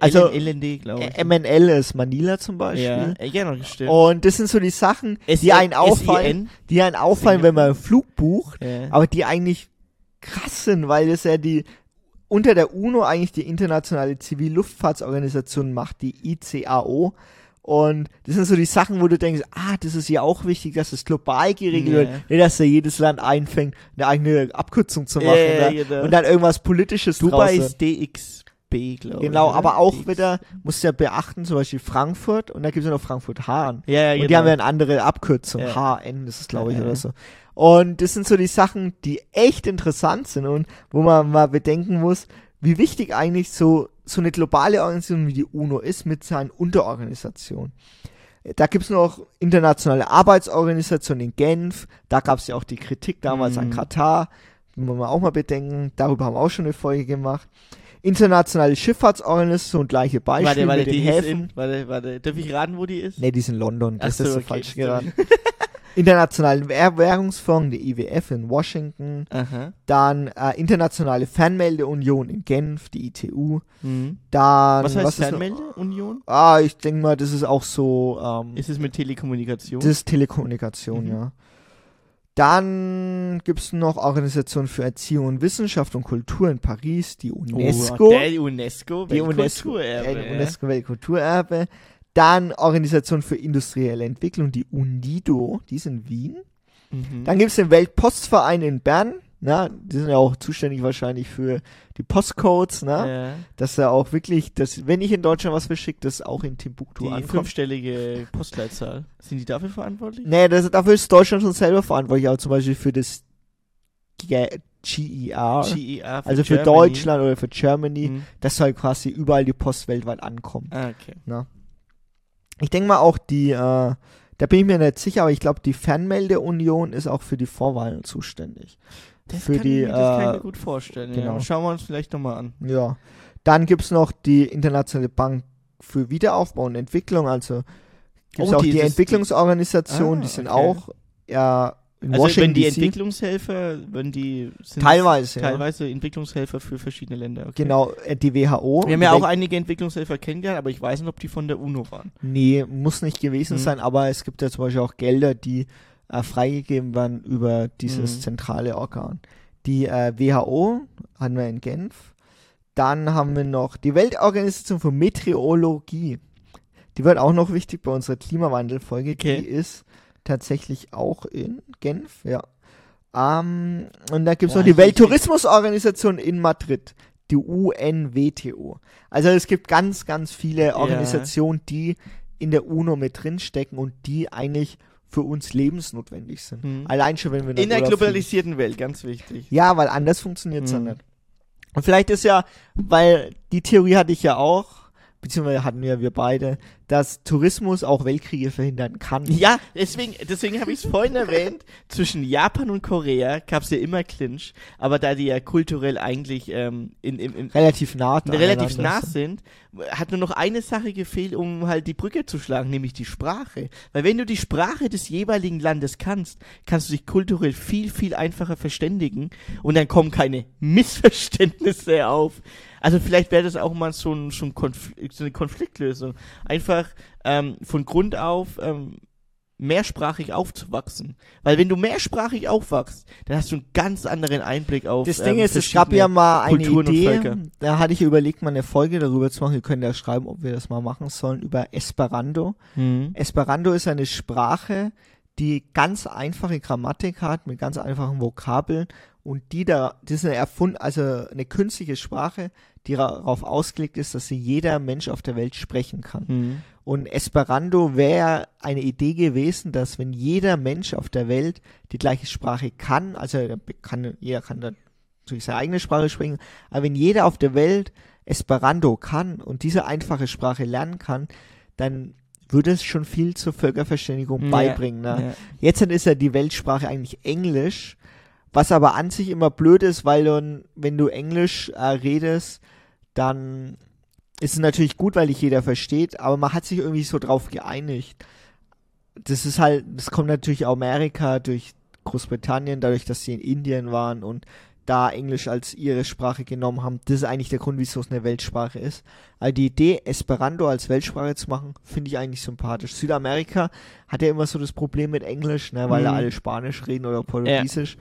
Also, LN LND, glaube ich. Äh, MNL ist Manila zum Beispiel. äh, ja, noch stimmt. Und das sind so die Sachen, die einen auffallen, die einen auffallen, wenn man einen Flug bucht, aber die eigentlich krass sind, weil das ja die unter der UNO eigentlich die internationale Zivilluftfahrtsorganisation macht, die ICAO. Und das sind so die Sachen, wo du denkst, ah, das ist ja auch wichtig, dass es global geregelt Ja. wird, nicht, dass da jedes Land einfängt, eine eigene Abkürzung zu machen Ja, ne? genau. und dann irgendwas Politisches Dubai draus ist Glaube ich. Genau, oder? aber auch DX. wieder, musst du ja beachten, zum Beispiel Frankfurt und da gibt es ja noch Frankfurt-Hahn. Ja, ja, Und genau. die haben ja eine andere Abkürzung, Ja. HN, das ist glaube ich Ja, oder so. Und das sind so die Sachen, die echt interessant sind und wo man mal bedenken muss, wie wichtig eigentlich so, so eine globale Organisation wie die UNO ist mit seinen Unterorganisationen. Da gibt's noch internationale Arbeitsorganisation in Genf, da gab's ja auch die Kritik damals an Mhm. Katar, muss man auch mal bedenken, darüber haben wir auch schon eine Folge gemacht. Internationale Schifffahrtsorganisation, gleiche Beispiel Warte, warte, mit den Häfen. in, warte, warte, darf ich raten, wo die ist? Nee, die ist in London. Das Ach ist so, so okay, falsch geraten. Internationalen Währ- Währungsfonds, die IWF in Washington. Aha. Dann äh, Internationale Fernmeldeunion in Genf, die ITU. Mhm. Dann, Was heißt noch- Fernmeldeunion? Ah, ich denke mal, das ist auch so, ähm, Ist es mit Telekommunikation? das ist Telekommunikation, Mhm. ja. Dann gibt's noch Organisation für Erziehung und Wissenschaft und Kultur in Paris, die UNESCO. Oh, der UNESCO, die UNESCO, Weltkulturerbe, äh, UNESCO Weltkulturerbe. Dann Organisation für industrielle Entwicklung, die UNIDO, die ist in Wien. Mhm. Dann gibt's den Weltpostverein in Bern. Na, die sind ja auch zuständig wahrscheinlich für die Postcodes, ne? ja. Dass er auch wirklich, dass, wenn ich in Deutschland was verschicke, das auch in Timbuktu Die ankommt. fünfstellige Postleitzahl. Sind die dafür verantwortlich? Nee, das, dafür ist Deutschland schon selber verantwortlich, aber zum Beispiel für das GER, GEA für also für Germany. Deutschland oder für Germany, Mhm. dass halt quasi überall die Post weltweit ankommt. Ah, okay. Ich denke mal auch die, äh, da bin ich mir nicht sicher, aber ich glaube, die Fernmeldeunion ist auch für die Vorwahlen zuständig. Das Für kann die, ich mir, das kann ich äh, mir gut vorstellen. genau. Ja. Schauen wir uns vielleicht nochmal an. Ja. Dann gibt's noch die Internationale Bank für Wiederaufbau und Entwicklung, also gibt's Oh, auch die- die, Entwicklungsorganisation, Ah, die sind okay. auch ja, in Also Washington wenn die DC. Entwicklungshelfer, wenn die sind Teilweise, ja. teilweise Entwicklungshelfer für verschiedene Länder. Okay. Genau, äh, die WHO. Wir haben die ja auch einige Entwicklungshelfer kennengelernt, aber ich weiß nicht, ob die von der UNO waren. Nee, muss nicht gewesen Mhm. sein, aber es gibt ja zum Beispiel auch Gelder, die äh, freigegeben werden über dieses Mhm. zentrale Organ. Die äh, WHO haben wir in Genf. Dann haben wir noch die Weltorganisation für Meteorologie. Die wird auch noch wichtig bei unserer Klimawandelfolge. Okay. Die ist tatsächlich auch in Genf, ja. Ähm, und da gibt's Boah, noch die Welttourismusorganisation in Madrid, die UNWTO. Also es gibt ganz, ganz viele Organisationen, die in der UNO mit drinstecken und die eigentlich für uns lebensnotwendig sind. Mhm. Allein schon, wenn wir In der Urlaub fliegen. globalisierten Welt, ganz wichtig. Ja, weil anders funktioniert's ja Mhm. nicht. Und vielleicht ist ja, weil die Theorie hatte ich ja auch, beziehungsweise hatten wir, wir beide, dass Tourismus auch Weltkriege verhindern kann. Ja, deswegen, deswegen habe ich es vorhin erwähnt, zwischen Japan und Korea gab es ja immer Clinch, aber da die ja kulturell eigentlich ähm, in, in, in Relativ nah. relativ nah sind, hat nur noch eine Sache gefehlt, um halt die Brücke zu schlagen, nämlich die Sprache. Weil wenn du die Sprache des jeweiligen Landes kannst, kannst du dich kulturell viel, viel einfacher verständigen und dann kommen keine Missverständnisse auf. Also vielleicht wäre das auch mal so, ein, so, ein Konflikt, so eine Konfliktlösung. Einfach ähm, von Grund auf ähm, mehrsprachig aufzuwachsen. Weil wenn du mehrsprachig aufwachst, dann hast du einen ganz anderen Einblick auf Das ähm, Ding ist, es gab ja mal eine Kulturen Idee, da hatte ich überlegt, mal eine Folge darüber zu machen. Ihr könnt ja schreiben, ob wir das mal machen sollen, über Esperanto. Mhm. Esperanto ist eine Sprache, die ganz einfache Grammatik hat, mit ganz einfachen Vokabeln und die da, das ist eine erfunden, also eine künstliche Sprache, die darauf ausgelegt ist, dass sie jeder Mensch auf der Welt sprechen kann. Mhm. Und Esperanto wäre eine Idee gewesen, dass wenn jeder Mensch auf der Welt die gleiche Sprache kann, also kann, jeder kann dann natürlich seine eigene Sprache sprechen, aber wenn jeder auf der Welt Esperanto kann und diese einfache Sprache lernen kann, dann würde es schon viel zur Völkerverständigung Ja, beibringen. Ne? ja. Jetzt ist ja die Weltsprache eigentlich Englisch, was aber an sich immer blöd ist, weil dann, wenn du Englisch äh, redest, dann ist es natürlich gut, weil dich jeder versteht, aber man hat sich irgendwie so drauf geeinigt. Das ist halt, das kommt natürlich Amerika durch Großbritannien, dadurch, dass sie in Indien waren und da Englisch als ihre Sprache genommen haben. Das ist eigentlich der Grund, wieso es eine Weltsprache ist. Also die Idee, Esperanto als Weltsprache zu machen, finde ich eigentlich sympathisch. Südamerika hat ja immer so das Problem mit Englisch, ne, weil da Mhm. alle Spanisch reden oder Portugiesisch.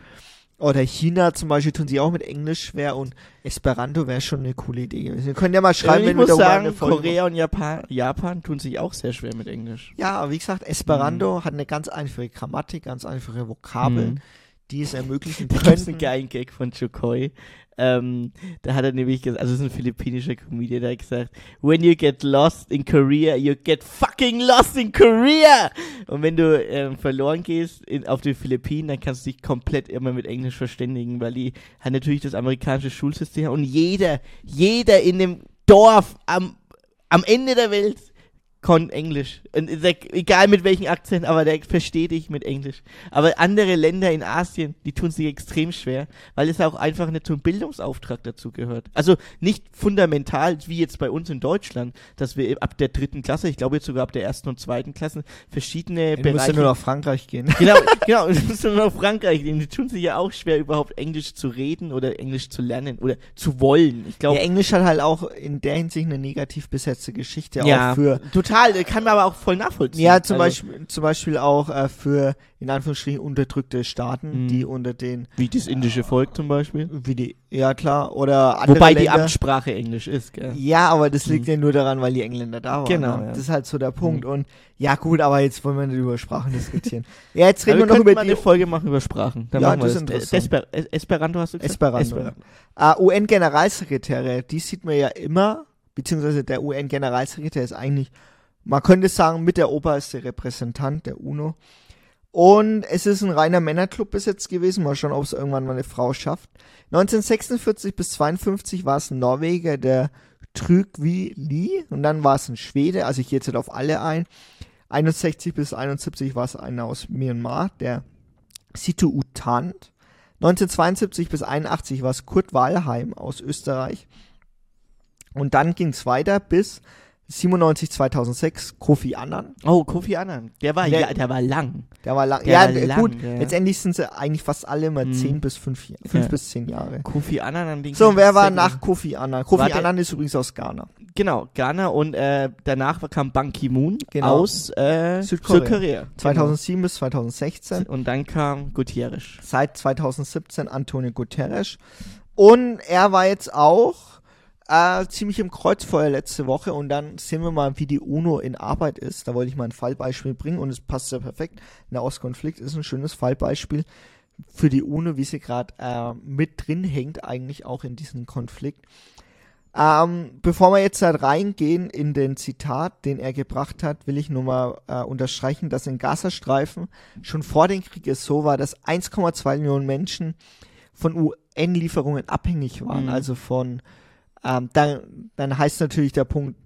Oder China zum Beispiel tun sie auch mit Englisch schwer und Esperanto wäre schon eine coole Idee gewesen. Wir können ja mal schreiben, ich wenn wir muss darüber sagen, eine Folge Korea und Japan, Japan tun sich auch sehr schwer mit Englisch. Ja, aber wie gesagt, Esperanto Mhm. hat eine ganz einfache Grammatik, ganz einfache Vokabeln, Mhm. Die es ermöglichen Da gibt's einen geilen Gag von Chokoi. Ähm, da hat er nämlich gesagt, also es ist ein philippinischer Comedian, der hat gesagt, when you get lost in Korea, you get fucking lost in Korea! Und wenn du ähm, verloren gehst in, auf den Philippinen, dann kannst du dich komplett immer mit Englisch verständigen, weil die haben natürlich das amerikanische Schulsystem und jeder, jeder in dem Dorf am, am Ende der Welt kann Englisch. Und egal mit welchem Akzent, aber der versteht dich mit Englisch. Aber andere Länder in Asien, die tun sich extrem schwer, weil es auch einfach nicht zum Bildungsauftrag dazu gehört. Also nicht fundamental, wie jetzt bei uns in Deutschland, dass wir ab der dritten Klasse, ich glaube jetzt sogar ab der ersten und zweiten Klasse, verschiedene Du Bereiche nur nach Frankreich gehen. genau, genau, du musst nur nach Frankreich gehen. Die tun sich ja auch schwer, überhaupt Englisch zu reden oder Englisch zu lernen oder zu wollen. Ich glaube, Ja, Englisch hat halt auch in der Hinsicht eine negativ besetzte Geschichte ja, auch für total, kann man aber auch voll nachvollziehen. ja zum Also, Beispiel zum Beispiel auch äh, für in Anführungsstrichen unterdrückte Staaten, Mhm. die unter den Wie das indische Volk zum Beispiel. wie die ja klar oder andere Wobei die Länder, Amtssprache Englisch ist, gell? Ja, aber das liegt Mhm. ja nur daran, weil die Engländer da waren. Genau, ne? ja. Das ist halt so der Punkt. Und ja, gut, aber jetzt wollen wir nicht über Sprachen diskutieren. ja, jetzt reden Aber wir noch über mal die eine Folge machen über Sprachen. Dann Ja, machen wir das das. ist Äh. Esper äh, Esperanto hast du gesagt? Esperanto. Äh, UN-Generalsekretäre, die sieht man ja immer, beziehungsweise der UN-Generalsekretär ist eigentlich, man könnte sagen, mit der oberste Repräsentant der UNO. Und es ist ein reiner Männerclub bis jetzt gewesen. Mal schauen, ob es irgendwann mal eine Frau schafft. 1946 bis 52 war es ein Norweger, der Trygvi Lie. Und dann war es ein Schwede. Also ich gehe jetzt nicht auf alle ein. 61 bis 71 war es einer aus Myanmar, der Situ Utant. 1972 bis 81 war es Kurt Wahlheim aus Österreich. Und dann ging es weiter bis 97, 2006 Kofi Annan. Oh, Kofi Annan. Der war, Der- ja, der war lang. Der war lang. Der ja, war lang, gut. ja. Letztendlich sind sie eigentlich fast alle immer Mhm. 10 bis 5, fünf Ja. bis 10 Jahre. Kofi Annan an den So, und wer war nach. Kofi Annan? Kofi Warte. Annan ist übrigens aus Ghana. Genau, Ghana und äh, danach kam Ban Ki-moon Genau. aus äh, Südkorea. Südkorea. 2007 bis 2016. Genau. Und dann kam Gutierrez. Seit 2017 Antonio Guterres. Und er war jetzt auch äh, ziemlich im Kreuzfeuer letzte Woche und dann sehen wir mal, wie die UNO in Arbeit ist. Da wollte ich mal ein Fallbeispiel bringen und es passt ja perfekt. Der Ostkonflikt ist ein schönes Fallbeispiel für die UNO, wie sie gerade äh, mit drin hängt, eigentlich auch in diesem Konflikt. Ähm, bevor wir jetzt halt reingehen in den Zitat, den er gebracht hat, will ich nur mal äh, unterstreichen, dass in Gazastreifen schon vor dem Krieg es so war, dass 1,2 Millionen Menschen von UN-Lieferungen abhängig waren. Mhm. Also von, ähm, dann, dann heißt natürlich der Punkt,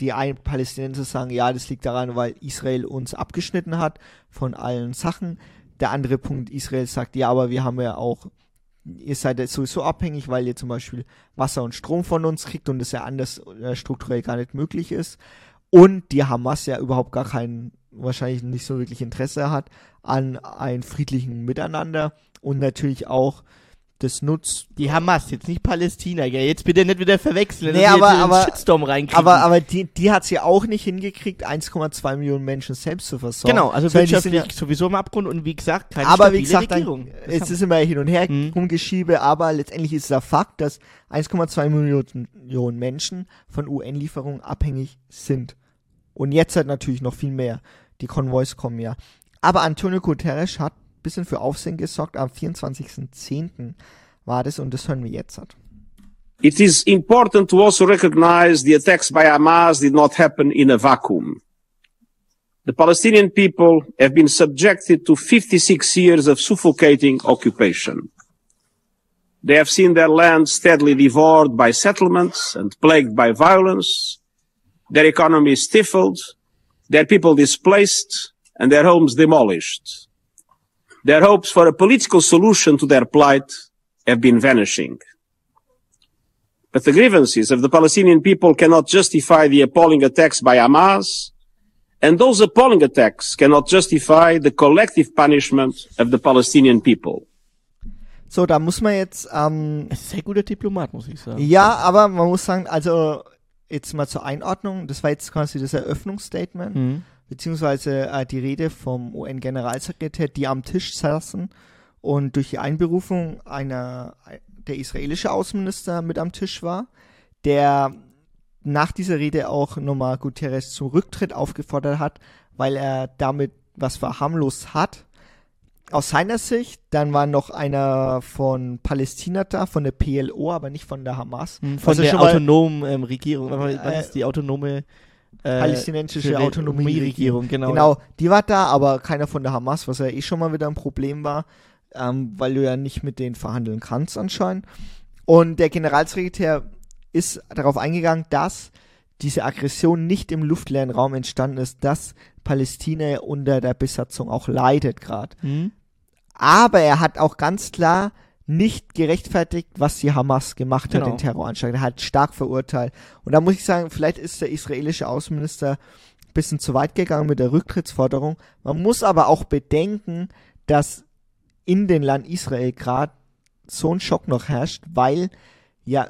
die einen Palästinenser sagen, ja, das liegt daran, weil Israel uns abgeschnitten hat von allen Sachen. Der andere Punkt, Israel sagt, ja, aber wir haben ja auch, ihr seid ja sowieso abhängig, weil ihr zum Beispiel Wasser und Strom von uns kriegt und das ja anders äh, strukturell gar nicht möglich ist. Und die Hamas ja überhaupt gar kein, wahrscheinlich nicht so wirklich Interesse hat an einem friedlichen Miteinander und natürlich auch das nutzt. Die Hamas, jetzt nicht Palästina, gell? Jetzt bitte nicht wieder verwechseln. Nee, dass aber- jetzt aber- Shitstorm reinkriegen. Aber, aber die, die hat's ja auch nicht hingekriegt, 1,2 Millionen Menschen selbst zu versorgen. genau, also Sondern wirtschaftlich sowieso im Abgrund und wie gesagt, keine aber wie gesagt, dann, Regierung. Das es ist immer hin und her Mhm. rumgeschiebe, aber letztendlich ist der Fakt, dass 1,2 Millionen, Menschen von UN-Lieferungen abhängig sind. Und jetzt halt natürlich noch viel mehr. Die Konvois kommen ja. Aber Antonio Guterres hat bisschen für Aufsehen gesorgt. Am 24.10. war das und das hören wir jetzt. Halt. It is important to also recognize the attacks by Hamas did not happen in a vacuum. The Palestinian people have been subjected to 56 years of suffocating occupation. They have seen their land steadily devoured by settlements and plagued by violence, their economy stifled, their people displaced, and their homes demolished. Their hopes for a political solution to their plight have been vanishing. But the grievances of the Palestinian people cannot justify the appalling attacks by Hamas, and those appalling attacks cannot justify the collective punishment of the Palestinian people. So, da muss man jetzt, ähm, Es ist ein sehr guter Diplomat, muss ich sagen. ja, aber man muss sagen, also jetzt mal zur Einordnung, das war jetzt quasi das Eröffnungsstatement. Mhm. Beziehungsweise äh, die Rede vom UN-Generalsekretär, die am Tisch saßen und durch die Einberufung einer der israelische Außenminister mit am Tisch war, der nach dieser Rede auch nochmal Guterres zum Rücktritt aufgefordert hat, weil er damit was verharmlost hat. Aus seiner Sicht, dann war noch einer von Palästina da, von der PLO, aber nicht von der Hamas. Mhm, Von Also der autonomen ähm, Regierung. Was Äh, ist die autonome äh, palästinensische Re- Autonomieregierung. genau. Genau, die war da, aber keiner von der Hamas, was ja eh schon mal wieder ein Problem war, ähm, weil du ja nicht mit denen verhandeln kannst anscheinend. Und der Generalsekretär ist darauf eingegangen, dass diese Aggression nicht im luftleeren Raum entstanden ist, dass Palästina unter der Besatzung auch leidet gerade. Mhm. Aber er hat auch ganz klar nicht gerechtfertigt, was die Hamas gemacht hat, Genau. den Terroranschlag. Er hat stark verurteilt. Und da muss ich sagen, vielleicht ist der israelische Außenminister ein bisschen zu weit gegangen mit der Rücktrittsforderung. Man muss aber auch bedenken, dass in den Land Israel gerade so ein Schock noch herrscht, weil ja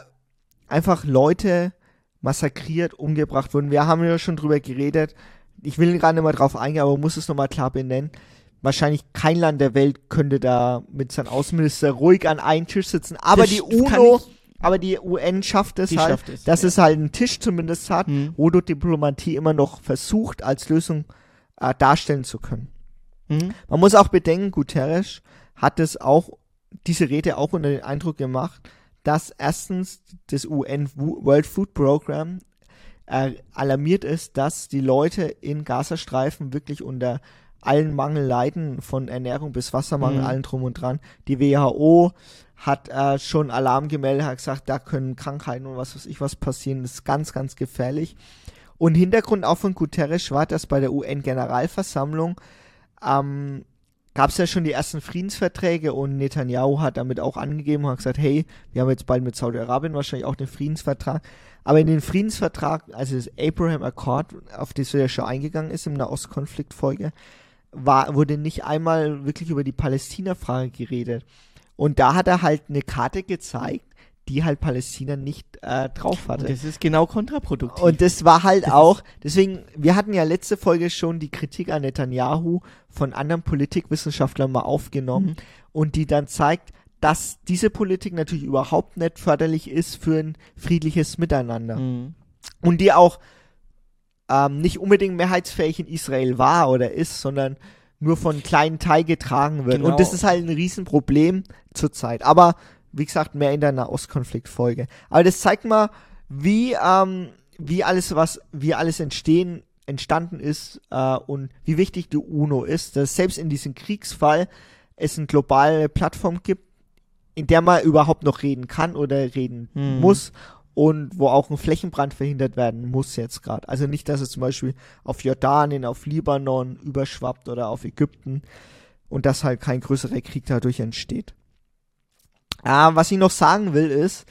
einfach Leute massakriert, umgebracht wurden. Wir haben ja schon drüber geredet. Ich will gerade nicht mal drauf eingehen, aber muss es nochmal klar benennen wahrscheinlich kein Land der Welt könnte da mit seinem Außenminister ruhig an einen Tisch sitzen. Aber Das die UNO, aber die UN schafft es halt, schafft es, dass ja. es halt einen Tisch zumindest hat, Mhm. wo du Diplomatie immer noch versucht, als Lösung äh, darstellen zu können. Mhm. Man muss auch bedenken, Guterres hat es auch, diese Rede auch unter den Eindruck gemacht, dass erstens das UN Wo- World Food Program äh, alarmiert ist, dass die Leute in Gazastreifen wirklich unter allen Mangel leiden, von Ernährung bis Wassermangel, Mhm. allen drum und dran. Die WHO hat äh, schon Alarm gemeldet, hat gesagt, da können Krankheiten und was weiß ich was passieren. Das ist ganz, ganz gefährlich. Und Hintergrund auch von Guterres war, dass bei der UN-Generalversammlung ähm, gab es ja schon die ersten Friedensverträge und Netanyahu hat damit auch angegeben und hat gesagt, hey, wir haben jetzt bald mit Saudi-Arabien wahrscheinlich auch den Friedensvertrag. Aber in den Friedensvertrag, also das Abraham Accord, auf das wir ja schon eingegangen ist im Nahostkonfliktfolge, war, wurde nicht einmal wirklich über die Palästina-Frage geredet. Und da hat er halt eine Karte gezeigt, die halt Palästina nicht äh, drauf hatte. Und das ist genau kontraproduktiv. Und das war halt auch, deswegen, wir hatten ja letzte Folge schon die Kritik an Netanyahu von anderen Politikwissenschaftlern mal aufgenommen Mhm. und die dann zeigt, dass diese Politik natürlich überhaupt nicht förderlich ist für ein friedliches Miteinander. Mhm. Und die auch ähm, nicht unbedingt mehrheitsfähig in Israel war oder ist, sondern nur von einem kleinen Teil getragen wird. Genau. Und das ist halt ein Riesenproblem zurzeit. Aber wie gesagt, mehr in der Nahostkonfliktfolge. Aber das zeigt mal, wie, ähm, wie alles, was, wie alles entstehen, entstanden ist äh, und wie wichtig die UNO ist, dass selbst in diesem Kriegsfall es eine globale Plattform gibt, in der man überhaupt noch reden kann oder reden Mhm. muss. Und wo auch ein Flächenbrand verhindert werden muss jetzt gerade. Also nicht, dass es zum Beispiel auf Jordanien, auf Libanon überschwappt oder auf Ägypten und dass halt kein größerer Krieg dadurch entsteht. Äh, was ich noch sagen will ist,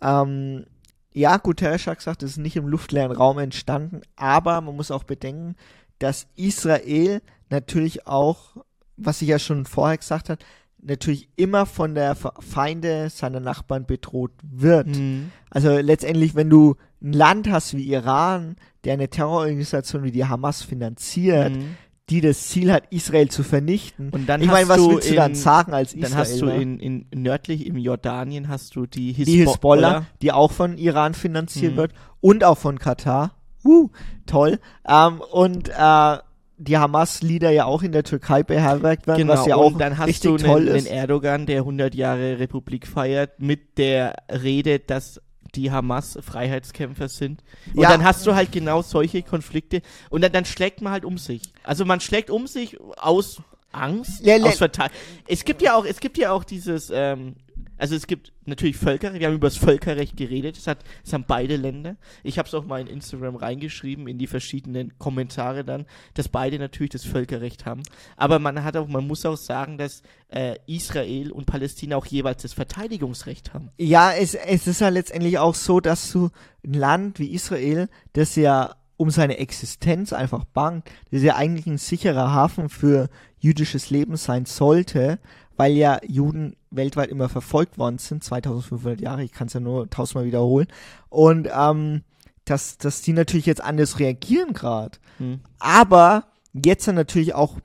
ähm, ja, Guterres hat gesagt, es ist nicht im luftleeren Raum entstanden, aber man muss auch bedenken, dass Israel natürlich auch, was ich ja schon vorher gesagt hat, natürlich immer von der Feinde seiner Nachbarn bedroht wird. Mhm. Also letztendlich, wenn du ein Land hast wie Iran, der eine Terrororganisation wie die Hamas finanziert, mhm die das Ziel hat, Israel zu vernichten. Und dann ich meine, was willst du dann sagen als Israel? Dann hast du in, in nördlich im Jordanien hast du die Hisbollah, die, Hisbollah, die auch von Iran finanziert mhm. wird und auch von Katar. Uh, toll. Ähm, und äh, die Hamas-Lieder ja auch in der Türkei beherbergt werden, genau, was ja auch dann hast richtig du toll einen, ist. Den Erdogan, der 100 Jahre Republik feiert, mit der Rede, dass die Hamas Freiheitskämpfer sind. Und ja. dann hast du halt genau solche Konflikte und dann, dann schlägt man halt um sich. Also man schlägt um sich aus Angst, ja, aus Verteidigung. Es gibt ja auch, es gibt ja auch dieses, ähm, also es gibt natürlich Völkerrecht, wir haben über das Völkerrecht geredet, das, hat, das haben beide Länder. Ich habe es auch mal in Instagram reingeschrieben, in die verschiedenen Kommentare dann, dass beide natürlich das Völkerrecht haben. Aber man hat auch, man muss auch sagen, dass äh, Israel und Palästina auch jeweils das Verteidigungsrecht haben. Ja, es, es ist ja letztendlich auch so, dass du ein Land wie Israel, das ja um seine Existenz einfach bangt, das ja eigentlich ein sicherer Hafen für jüdisches Leben sein sollte, weil ja Juden weltweit immer verfolgt worden sind, 2500 Jahre, ich kann es ja nur tausendmal wiederholen. Und ähm, dass, dass die natürlich jetzt anders reagieren gerade. Hm. Aber jetzt dann natürlich auch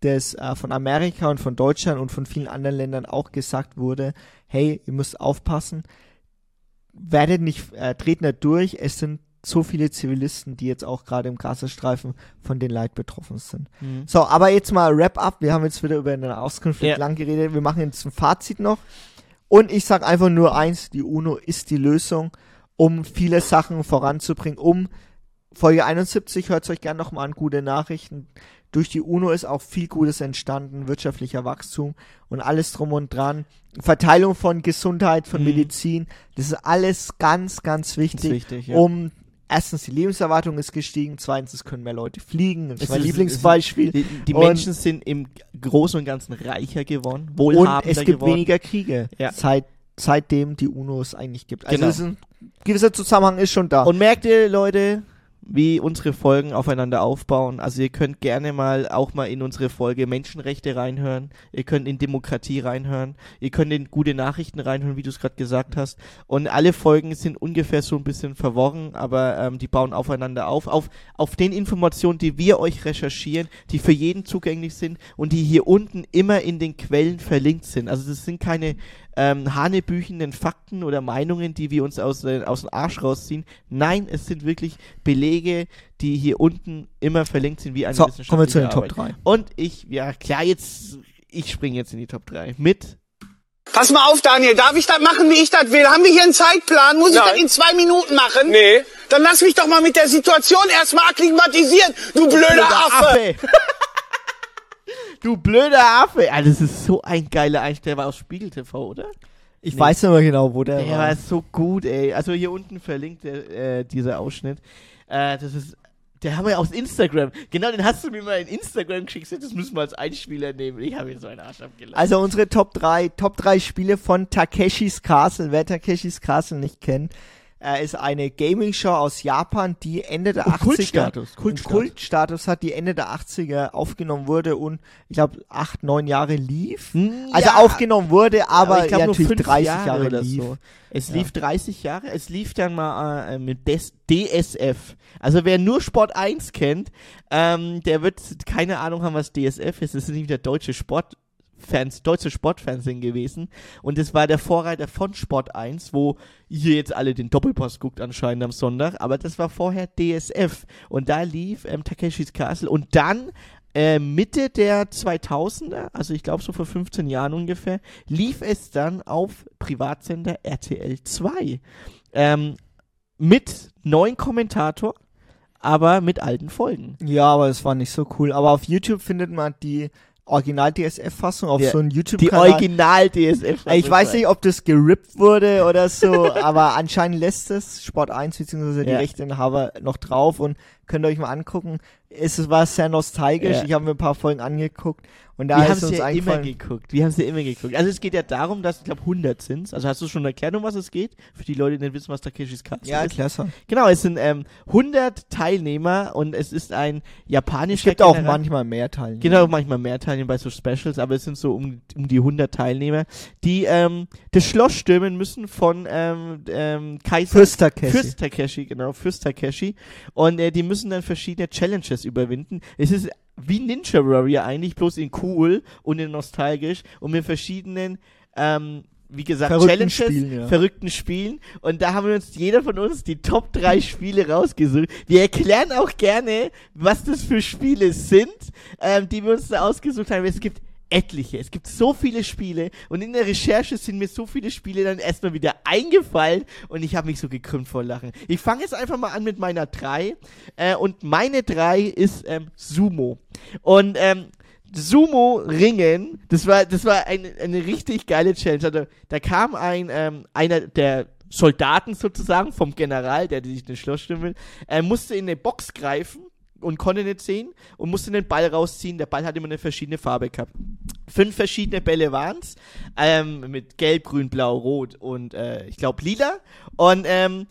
das äh, von Amerika und von Deutschland und von vielen anderen Ländern auch gesagt wurde, hey, ihr müsst aufpassen, werdet nicht, äh, dreht nicht durch, es sind so viele Zivilisten, die jetzt auch gerade im Gazastreifen von den Leid betroffen sind. Mhm. So, aber jetzt mal Wrap-up. Wir haben jetzt wieder über den Auskonflikt ja. lang geredet. Wir machen jetzt ein Fazit noch. Und ich sage einfach nur eins, die UNO ist die Lösung, um viele Sachen voranzubringen, um Folge 71, hört euch gerne nochmal an, gute Nachrichten. Durch die UNO ist auch viel Gutes entstanden, wirtschaftlicher Wachstum und alles drum und dran. Verteilung von Gesundheit, von mhm. Medizin, das ist alles ganz, ganz wichtig, wichtig ja. um erstens die Lebenserwartung ist gestiegen, zweitens es können mehr Leute fliegen. Das ist mein Lieblingsbeispiel. Die, die Menschen sind im Großen und Ganzen reicher geworden, wohlhabender Und es gibt geworden. weniger Kriege, ja. seit, seitdem die UNO es eigentlich gibt. Also genau. ein gewisser Zusammenhang ist schon da. Und merkt ihr, Leute, wie unsere Folgen aufeinander aufbauen. Also ihr könnt gerne mal auch mal in unsere Folge Menschenrechte reinhören. Ihr könnt in Demokratie reinhören. Ihr könnt in gute Nachrichten reinhören, wie du es gerade gesagt hast. Und alle Folgen sind ungefähr so ein bisschen verworren, aber ähm, die bauen aufeinander auf. Auf, auf den Informationen, die wir euch recherchieren, die für jeden zugänglich sind und die hier unten immer in den Quellen verlinkt sind. Also das sind keine ähm, hanebüchenden Fakten oder Meinungen, die wir uns aus, äh, aus dem Arsch rausziehen. Nein, es sind wirklich Belege, die hier unten immer verlinkt sind, wie eine so, kommen wir zu den Top 3. Und ich, ja klar, jetzt, ich springe jetzt in die Top 3 mit Pass mal auf, Daniel, darf ich das machen, wie ich das will? Haben wir hier einen Zeitplan? Muss Nein. ich das in zwei Minuten machen? Nee. Dann lass mich doch mal mit der Situation erstmal akklimatisieren, du blöder, blöder Affe. Affe. Du blöder Affe. Ah, das ist so ein geiler Einsteller. Der war aus Spiegel TV, oder? Ich nee. weiß nicht mehr genau, wo der, der war. Der war so gut, ey. Also hier unten verlinkt der, äh, dieser Ausschnitt. Äh, das ist der haben wir aus Instagram. Genau, den hast du mir mal in Instagram geschickt. Das müssen wir als Einspieler nehmen. Ich habe ihn so einen Arsch abgelassen. Also unsere Top 3, Top 3 Spiele von Takeshis Castle. Wer Takeshis Castle nicht kennt, er ist eine Gaming-Show aus Japan, die Ende der und 80er Kultstatus, Kultstatus. Kultstatus hat, die Ende der 80er aufgenommen wurde und ich glaube acht, neun Jahre lief. Hm, also ja. aufgenommen wurde, aber, aber ich glaub, natürlich 30 Jahre, Jahre oder lief. So. Es ja. lief 30 Jahre, es lief dann mal äh, mit Des DSF. Also wer nur Sport 1 kennt, ähm, der wird keine Ahnung haben, was DSF ist. Das ist nämlich der deutsche Sport Fans, deutsche Sportfernsehen gewesen. Und es war der Vorreiter von Sport 1, wo ihr jetzt alle den Doppelpass guckt anscheinend am Sonntag. Aber das war vorher DSF. Und da lief ähm, Takeshis Castle. Und dann äh, Mitte der 2000er, also ich glaube so vor 15 Jahren ungefähr, lief es dann auf Privatsender RTL 2. Ähm, mit neuen Kommentator, aber mit alten Folgen. Ja, aber es war nicht so cool. Aber auf YouTube findet man die Original-DSF-Fassung auf Ja, so einem Die YouTube-Kanal. Original-DSF. Ich weiß nicht, ob das gerippt wurde oder so, aber anscheinend lässt es Sport 1 bzw. die Ja. Rechteinhaber noch drauf und könnt ihr euch mal angucken. Es war sehr nostalgisch. Ja. Ich habe mir ein paar Folgen angeguckt und da Wir haben es ja immer geguckt. Wir haben es ja immer geguckt. Also es geht ja darum, dass, ich glaube, 100 sind Also hast du schon erklärt, um was es geht? Für die Leute, die nicht wissen, was Takeshis Castle Ja, ist. klasse. Genau, es sind ähm, 100 Teilnehmer und es ist ein Es japanischer gibt auch manchmal mehr Teile. Genau, manchmal mehr Teilnehmer bei so Specials, aber es sind so um, um die 100 Teilnehmer, die ähm, das Schloss stürmen müssen von ähm, ähm, Kaiser Fürst Takeshi. Fürst Takeshi, genau, Fürst Takeshi. Und äh, die müssen dann verschiedene Challenges überwinden. Es ist wie Ninja Warrior eigentlich, bloß in cool und in nostalgisch und mit verschiedenen, ähm, wie gesagt, Verrückten Challenges, Spielen, ja. verrückten Spielen. Und da haben wir uns, jeder von uns, die Top 3 Spiele rausgesucht. Wir erklären auch gerne, was das für Spiele sind, ähm, die wir uns da ausgesucht haben. Es gibt etliche. Es gibt so viele Spiele und in der Recherche sind mir so viele Spiele dann erstmal wieder eingefallen und ich habe mich so gekrümmt vor Lachen. Ich fange jetzt einfach mal an mit meiner 3 äh, und meine 3 ist ähm, Sumo. Und ähm, Sumo-Ringen, das war, das war eine, eine richtig geile Challenge. Also, da kam ein, ähm, einer der Soldaten sozusagen vom General, der sich den Schloss stimmen will, er musste in eine Box greifen und konnte nicht sehen und musste den Ball rausziehen. Der Ball hat immer eine verschiedene Farbe gehabt. Fünf verschiedene Bälle waren's, ähm, mit Gelb, Grün, Blau, Rot und äh, ich glaube Lila. Und ähm,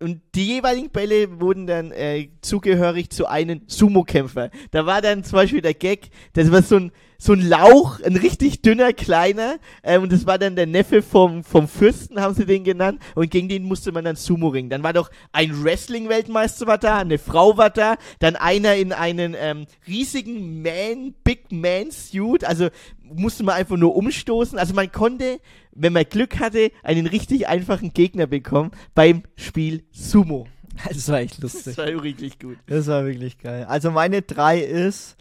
und die jeweiligen Bälle wurden dann äh, zugehörig zu einem Sumo-Kämpfer. Da war dann zum Beispiel der Gag, das war so ein, so ein Lauch, ein richtig dünner, kleiner, ähm, und das war dann der Neffe vom, vom Fürsten, haben sie den genannt, und gegen den musste man dann Sumo ringen. Dann war doch ein Wrestling-Weltmeister war da, eine Frau war da, dann einer in einen ähm, riesigen Man, Big Man-Suit, also musste man einfach nur umstoßen. Also man konnte, wenn man Glück hatte, einen richtig einfachen Gegner bekommen beim Spiel Sumo. Das war echt Das lustig. war richtig gut. Das war wirklich geil. Also meine drei ist,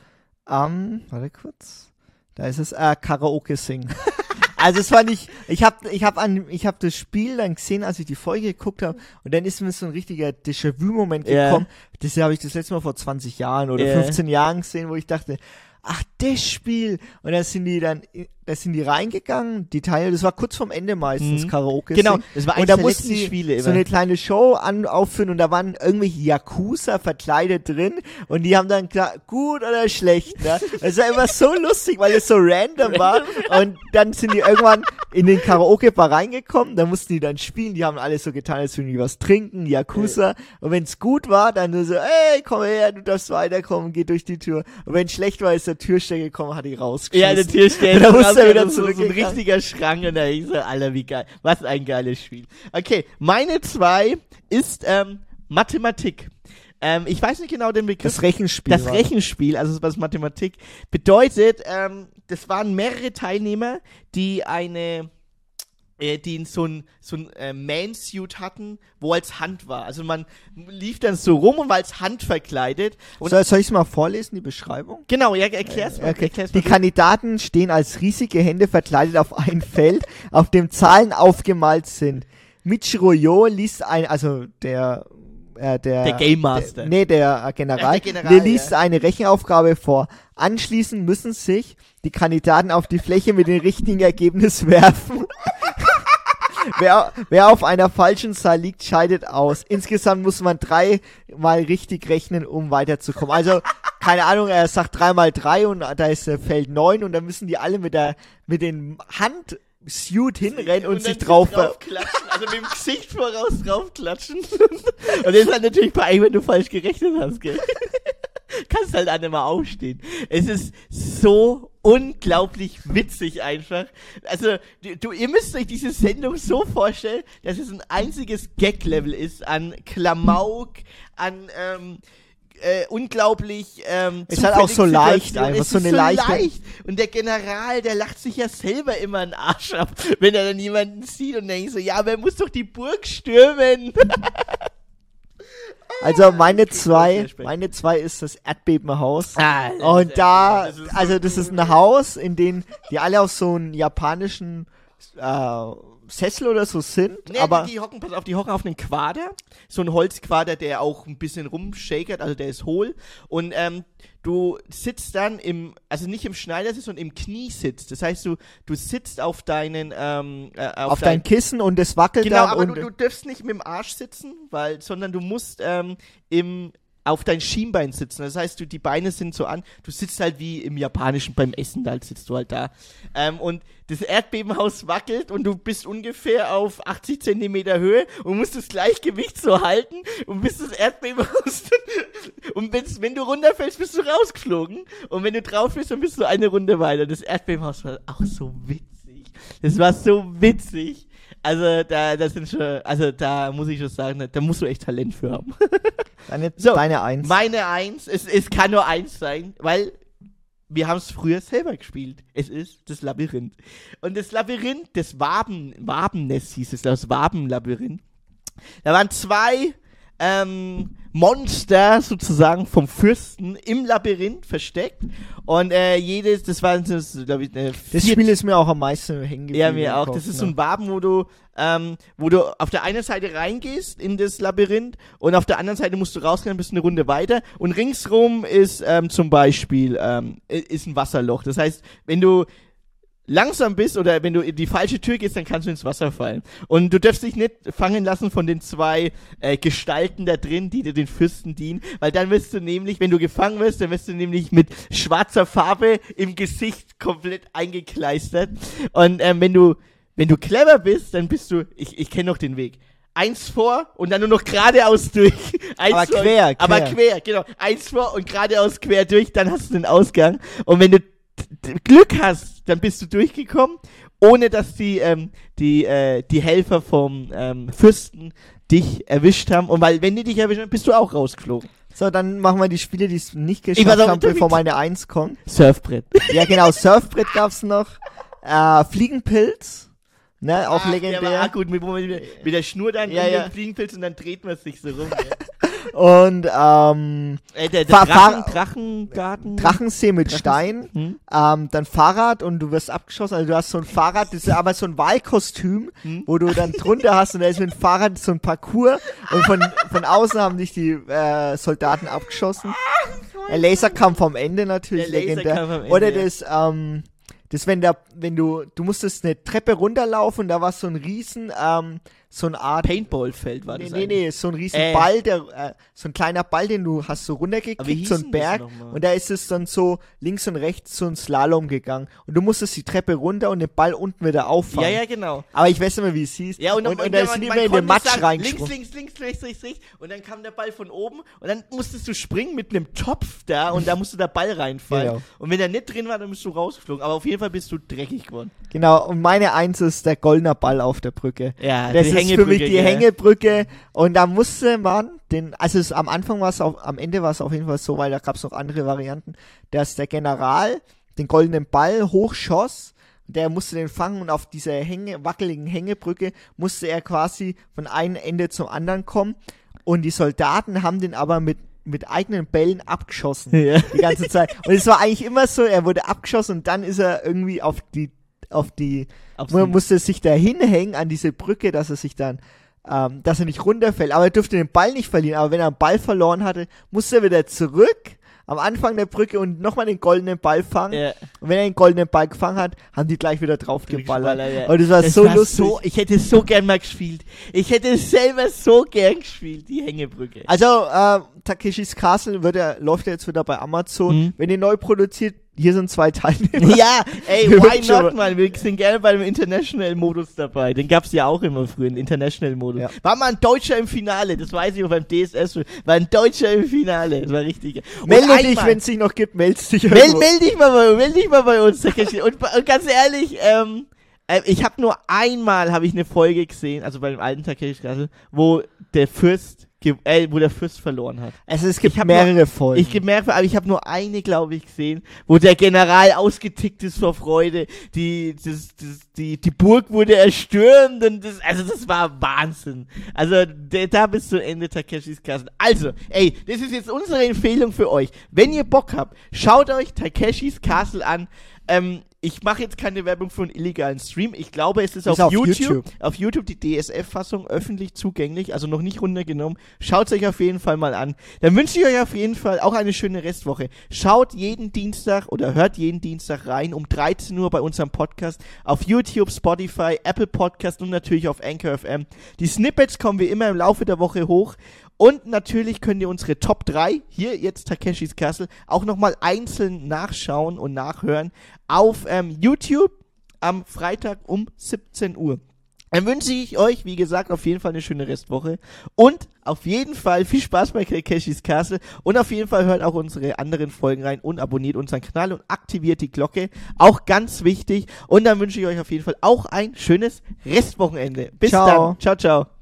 ähm, warte kurz. Da ist es, äh, Karaoke singen. also es war nicht, ich hab, ich hab an, ich hab das Spiel dann gesehen, als ich die Folge geguckt habe, und dann ist mir so ein richtiger Déjà-vu-Moment Ja. gekommen. Das habe ich das letzte Mal vor 20 Jahren oder Ja. 15 Jahren gesehen, wo ich dachte, ach, das Spiel. Und dann sind die dann, da sind die reingegangen, die Teile, das war kurz vorm Ende meistens, Mhm. Karaoke Genau, das war Und da mussten die Spiele so immer. eine kleine Show an, aufführen und da waren irgendwelche Yakuza verkleidet drin und die haben dann gesagt, gut oder schlecht, ne? Das war immer so lustig, weil es so random war und dann sind die irgendwann in den Karaoke-Bar reingekommen, da mussten die dann spielen, die haben alles so getan, als würden die was trinken, Yakuza und wenn es gut war, dann so, ey, komm her, du darfst weiterkommen, geh durch die Tür und wenn schlecht war, ist der Türsteher gekommen, hat die rausgeschmissen. Ja, der Türsteher. Musste er wieder so, so ein richtiger Schrank und da ich so, Alter, wie geil. Was ein geiles Spiel. Okay, meine zwei ist ähm, Mathematik. Ähm, ich weiß nicht genau den Begriff. Das Rechenspiel. Das. Rechenspiel, also was Mathematik bedeutet, ähm, das waren mehrere Teilnehmer, die eine äh, die so ein, so ein äh, Man-Suit hatten, wo als Hand war. Also man lief dann so rum und war als Hand verkleidet. Und Soll, soll ich mal vorlesen, die Beschreibung? genau, ja, erklär's mal. Okay. Erklär's Die mal. Kandidaten stehen als riesige Hände verkleidet auf ein Feld, auf dem Zahlen aufgemalt sind. Michiro Yo liest ein, also der äh, der, Der Game Master. Der, nee, der äh, General, der General, der liest ja. eine Rechenaufgabe vor. Anschließend müssen sich die Kandidaten auf die Fläche mit dem richtigen Ergebnis werfen. Wer, wer auf einer falschen Zahl liegt, scheidet aus. Insgesamt muss man dreimal richtig rechnen, um weiterzukommen. Also, keine Ahnung, er sagt dreimal drei und da ist äh, Feld neun und dann müssen die alle mit der, mit den Hand-Suit hinrennen und, sich dann drauf, draufklatschen, also mit dem Gesicht voraus draufklatschen. und das ist halt natürlich bei wenn du falsch gerechnet hast, gell? Kannst halt alle mal aufstehen. Es ist so unglaublich witzig einfach. Also, du, du, ihr müsst euch diese Sendung so vorstellen, dass es ein einziges Gag-Level ist an Klamauk, an, ähm, äh, unglaublich ähm, Ist halt auch so leicht einfach, Es so ist eine leichte- leicht. Und der General, der lacht sich ja selber immer einen Arsch ab, wenn er dann jemanden sieht und denkt so, ja, aber er muss doch die Burg stürmen. Also meine zwei, meine zwei ist das Erdbebenhaus. Ah, Und da, also das ist ein Haus, in dem die alle auf so einen japanischen, äh, Sessel oder so sind, Nee, aber die, die hocken, pass auf, die hocken auf einen Quader. So ein Holzquader, der auch ein bisschen rumshakert, also der ist hohl. Und ähm, du sitzt dann im, also nicht im Schneidersitz, sondern im Kniesitz. Das heißt, du, du sitzt auf deinen, ähm, äh, auf, auf dein Kissen und es wackelt Genau, aber du, du darfst nicht mit dem Arsch sitzen, weil, sondern du musst ähm, im auf dein Schienbein sitzen. Das heißt, du, die Beine sind so an, du sitzt halt wie im Japanischen beim Essen, da sitzt du halt da. Ähm, und das Erdbebenhaus wackelt und du bist ungefähr auf 80 Zentimeter Höhe und musst das Gleichgewicht so halten und bis das Erdbebenhaus und wenn du runterfällst, bist du rausgeflogen und wenn du drauf bist, dann bist du eine Runde weiter. Das Erdbebenhaus war auch so witzig. Das war so witzig. Also da, das sind schon, also da muss ich schon sagen, da musst du echt Talent für haben. deine, So, deine Eins. Meine Eins, es, es kann nur eins sein, weil wir haben es früher selber gespielt. Es ist das Labyrinth. Und das Labyrinth, das Waben, Wabennest hieß es, das Wabenlabyrinth. Da waren zwei ähm, Monster sozusagen vom Fürsten im Labyrinth versteckt. Und äh, jedes, das war, glaube ich, eine das Spiel ist mir auch am meisten hängen geblieben. ja, mir auch. Kopf, Das ist ne? so ein Waben, wo du, ähm, wo du auf der einen Seite reingehst in das Labyrinth und auf der anderen Seite musst du rausgehen, bist eine Runde weiter und ringsrum ist ähm, zum Beispiel ähm, ist ein Wasserloch. Das heißt, wenn du langsam bist oder wenn du in die falsche Tür gehst, dann kannst du ins Wasser fallen. Und du darfst dich nicht fangen lassen von den zwei äh, Gestalten da drin, die dir den Fürsten dienen, weil dann wirst du nämlich, wenn du gefangen wirst, dann wirst du nämlich mit schwarzer Farbe im Gesicht komplett eingekleistert. Und ähm, wenn du wenn du clever bist, dann bist du, ich, ich kenne noch den Weg. Eins vor und dann nur noch geradeaus durch. Eins Aber vor, quer, Aber quer. quer, genau. Eins vor und geradeaus quer durch, dann hast du den Ausgang. Und wenn du Glück hast, dann bist du durchgekommen, ohne dass die, ähm, die, äh, die Helfer vom ähm, Fürsten dich erwischt haben. Und weil, wenn die dich erwischt haben, bist du auch rausgeflogen. So, dann machen wir die Spiele, die es nicht Ich geschafft haben, bevor meine Eins kommt. Surfbrett. Ja, genau, Surfbrett gab's noch. Äh, Fliegenpilz. Ne, auch Ach, legendär. Der war auch gut, mit, mit, der Schnur dann Ja, in ja. den Fliegenpilz und dann dreht man sich so rum. ja. Und ähm, äh, der, der Fahr- Drachen, Drachengarten. Drachensee mit Stein. Hm? Ähm, dann Fahrrad und du wirst abgeschossen. Also du hast so ein Fahrrad, das ist aber so ein Wahlkostüm, Hm? wo du dann drunter hast und da ist mit dem Fahrrad so ein Parcours und von, von außen haben dich die äh, Soldaten abgeschossen. Der Laserkampf am Ende natürlich Der legendär. Ende, Oder das, ähm, das wenn da, wenn du, du musstest eine Treppe runterlaufen und da war so ein riesen, ähm, so eine Art Paintballfeld war Nee, das nee, eigentlich. nee, so ein riesen Äh. Ball, der, äh, so ein kleiner Ball, den du hast so runtergekickt, so ein Berg. Und da ist es dann so links und rechts so ein Slalom gegangen. Und du musstest die Treppe runter und den Ball unten wieder Ja, auffangen. ja, genau. Aber ich weiß nicht mehr, wie es hieß. Ja, und, und, und, da man- ist man mehr in den Matsch reingesprungen. Links, links, links, rechts, rechts, rechts. Und dann kam der Ball von oben und dann musstest du springen mit einem Topf da und da musste der Ball reinfallen. Genau. Und wenn der nicht drin war, dann bist du rausgeflogen. Aber auf jeden Fall bist du dreckig geworden. Genau, und meine Eins ist der goldene Ball auf der Brücke. Ja, Das ist für mich die gell? Hängebrücke. Und da musste man den, also es, am Anfang war es auf, am Ende war es auf jeden Fall so, weil da gab es noch andere Varianten, dass der General den goldenen Ball hochschoss. Der musste den fangen und auf dieser Hänge, wackeligen Hängebrücke musste er quasi von einem Ende zum anderen kommen. Und die Soldaten haben den aber mit, mit eigenen Bällen abgeschossen. Ja. Die ganze Zeit. Und es war eigentlich immer so, er wurde abgeschossen und dann ist er irgendwie auf die, auf die, Aufs- man musste sich da hinhängen an diese Brücke, dass er sich dann, ähm, dass er nicht runterfällt. Aber er durfte den Ball nicht verlieren. Aber wenn er einen Ball verloren hatte, musste er wieder zurück am Anfang der Brücke und nochmal den goldenen Ball fangen. Ja. Und wenn er den goldenen Ball gefangen hat, haben die gleich wieder drauf geballert. Ja. Und das war Das so war lustig. So, ich hätte so gern mal gespielt. Ich hätte selber so gern gespielt, die Hängebrücke. Also, äh, Takeshis Castle wird er, läuft ja jetzt wieder bei Amazon. Mhm. Wenn ihr neu produziert, hier sind zwei Teilnehmer. Ja, ey, why not, man? Wir sind gerne beim International-Modus dabei. Den gab's ja auch immer früher, den International-Modus. Ja. War mal ein Deutscher im Finale, das weiß ich auch beim DSS. War ein Deutscher im Finale, das war richtig. Und Melde dich, wenn es sich noch gibt, meldest dich Meld, meld dich mal bei, meld dich mal bei uns, Takeshi. Und, und ganz ehrlich, ähm, äh, ich habe nur einmal habe ich eine Folge gesehen, also bei dem alten Takeshi Castle, wo der Fürst, äh, wo der Fürst verloren hat. Also es gibt mehrere nur- Folgen. Ich gemerkt, aber ich habe nur eine, glaube ich, gesehen, wo der General ausgetickt ist vor Freude. Die, das, das, die, die Burg wurde erstürmt und das, also das war Wahnsinn. Also der, da bis zum Ende Takeshis Castle. Also, ey, das ist jetzt unsere Empfehlung für euch. Wenn ihr Bock habt, schaut euch Takeshis Castle an. Ähm, ich mache jetzt keine Werbung für einen illegalen Stream. Ich glaube, es ist, Ist auf, auf YouTube, YouTube. auf YouTube die DSF-Fassung öffentlich zugänglich, also noch nicht runtergenommen. Schaut euch auf jeden Fall mal an. Dann wünsche ich euch auf jeden Fall auch eine schöne Restwoche. Schaut jeden Dienstag oder hört jeden Dienstag rein um 13 Uhr bei unserem Podcast auf YouTube, Spotify, Apple Podcast und natürlich auf Anchor FM. Die Snippets kommen wie immer im Laufe der Woche hoch. Und natürlich könnt ihr unsere Top 3, hier jetzt Takeshis Castle, auch nochmal einzeln nachschauen und nachhören auf ähm, YouTube am Freitag um 17 Uhr. Dann wünsche ich euch, wie gesagt, auf jeden Fall eine schöne Restwoche und auf jeden Fall viel Spaß bei Takeshis Castle und auf jeden Fall hört auch unsere anderen Folgen rein und abonniert unseren Kanal und aktiviert die Glocke. Auch ganz wichtig. Und dann wünsche ich euch auf jeden Fall auch ein schönes Restwochenende. Bis Ciao. dann. Ciao, ciao.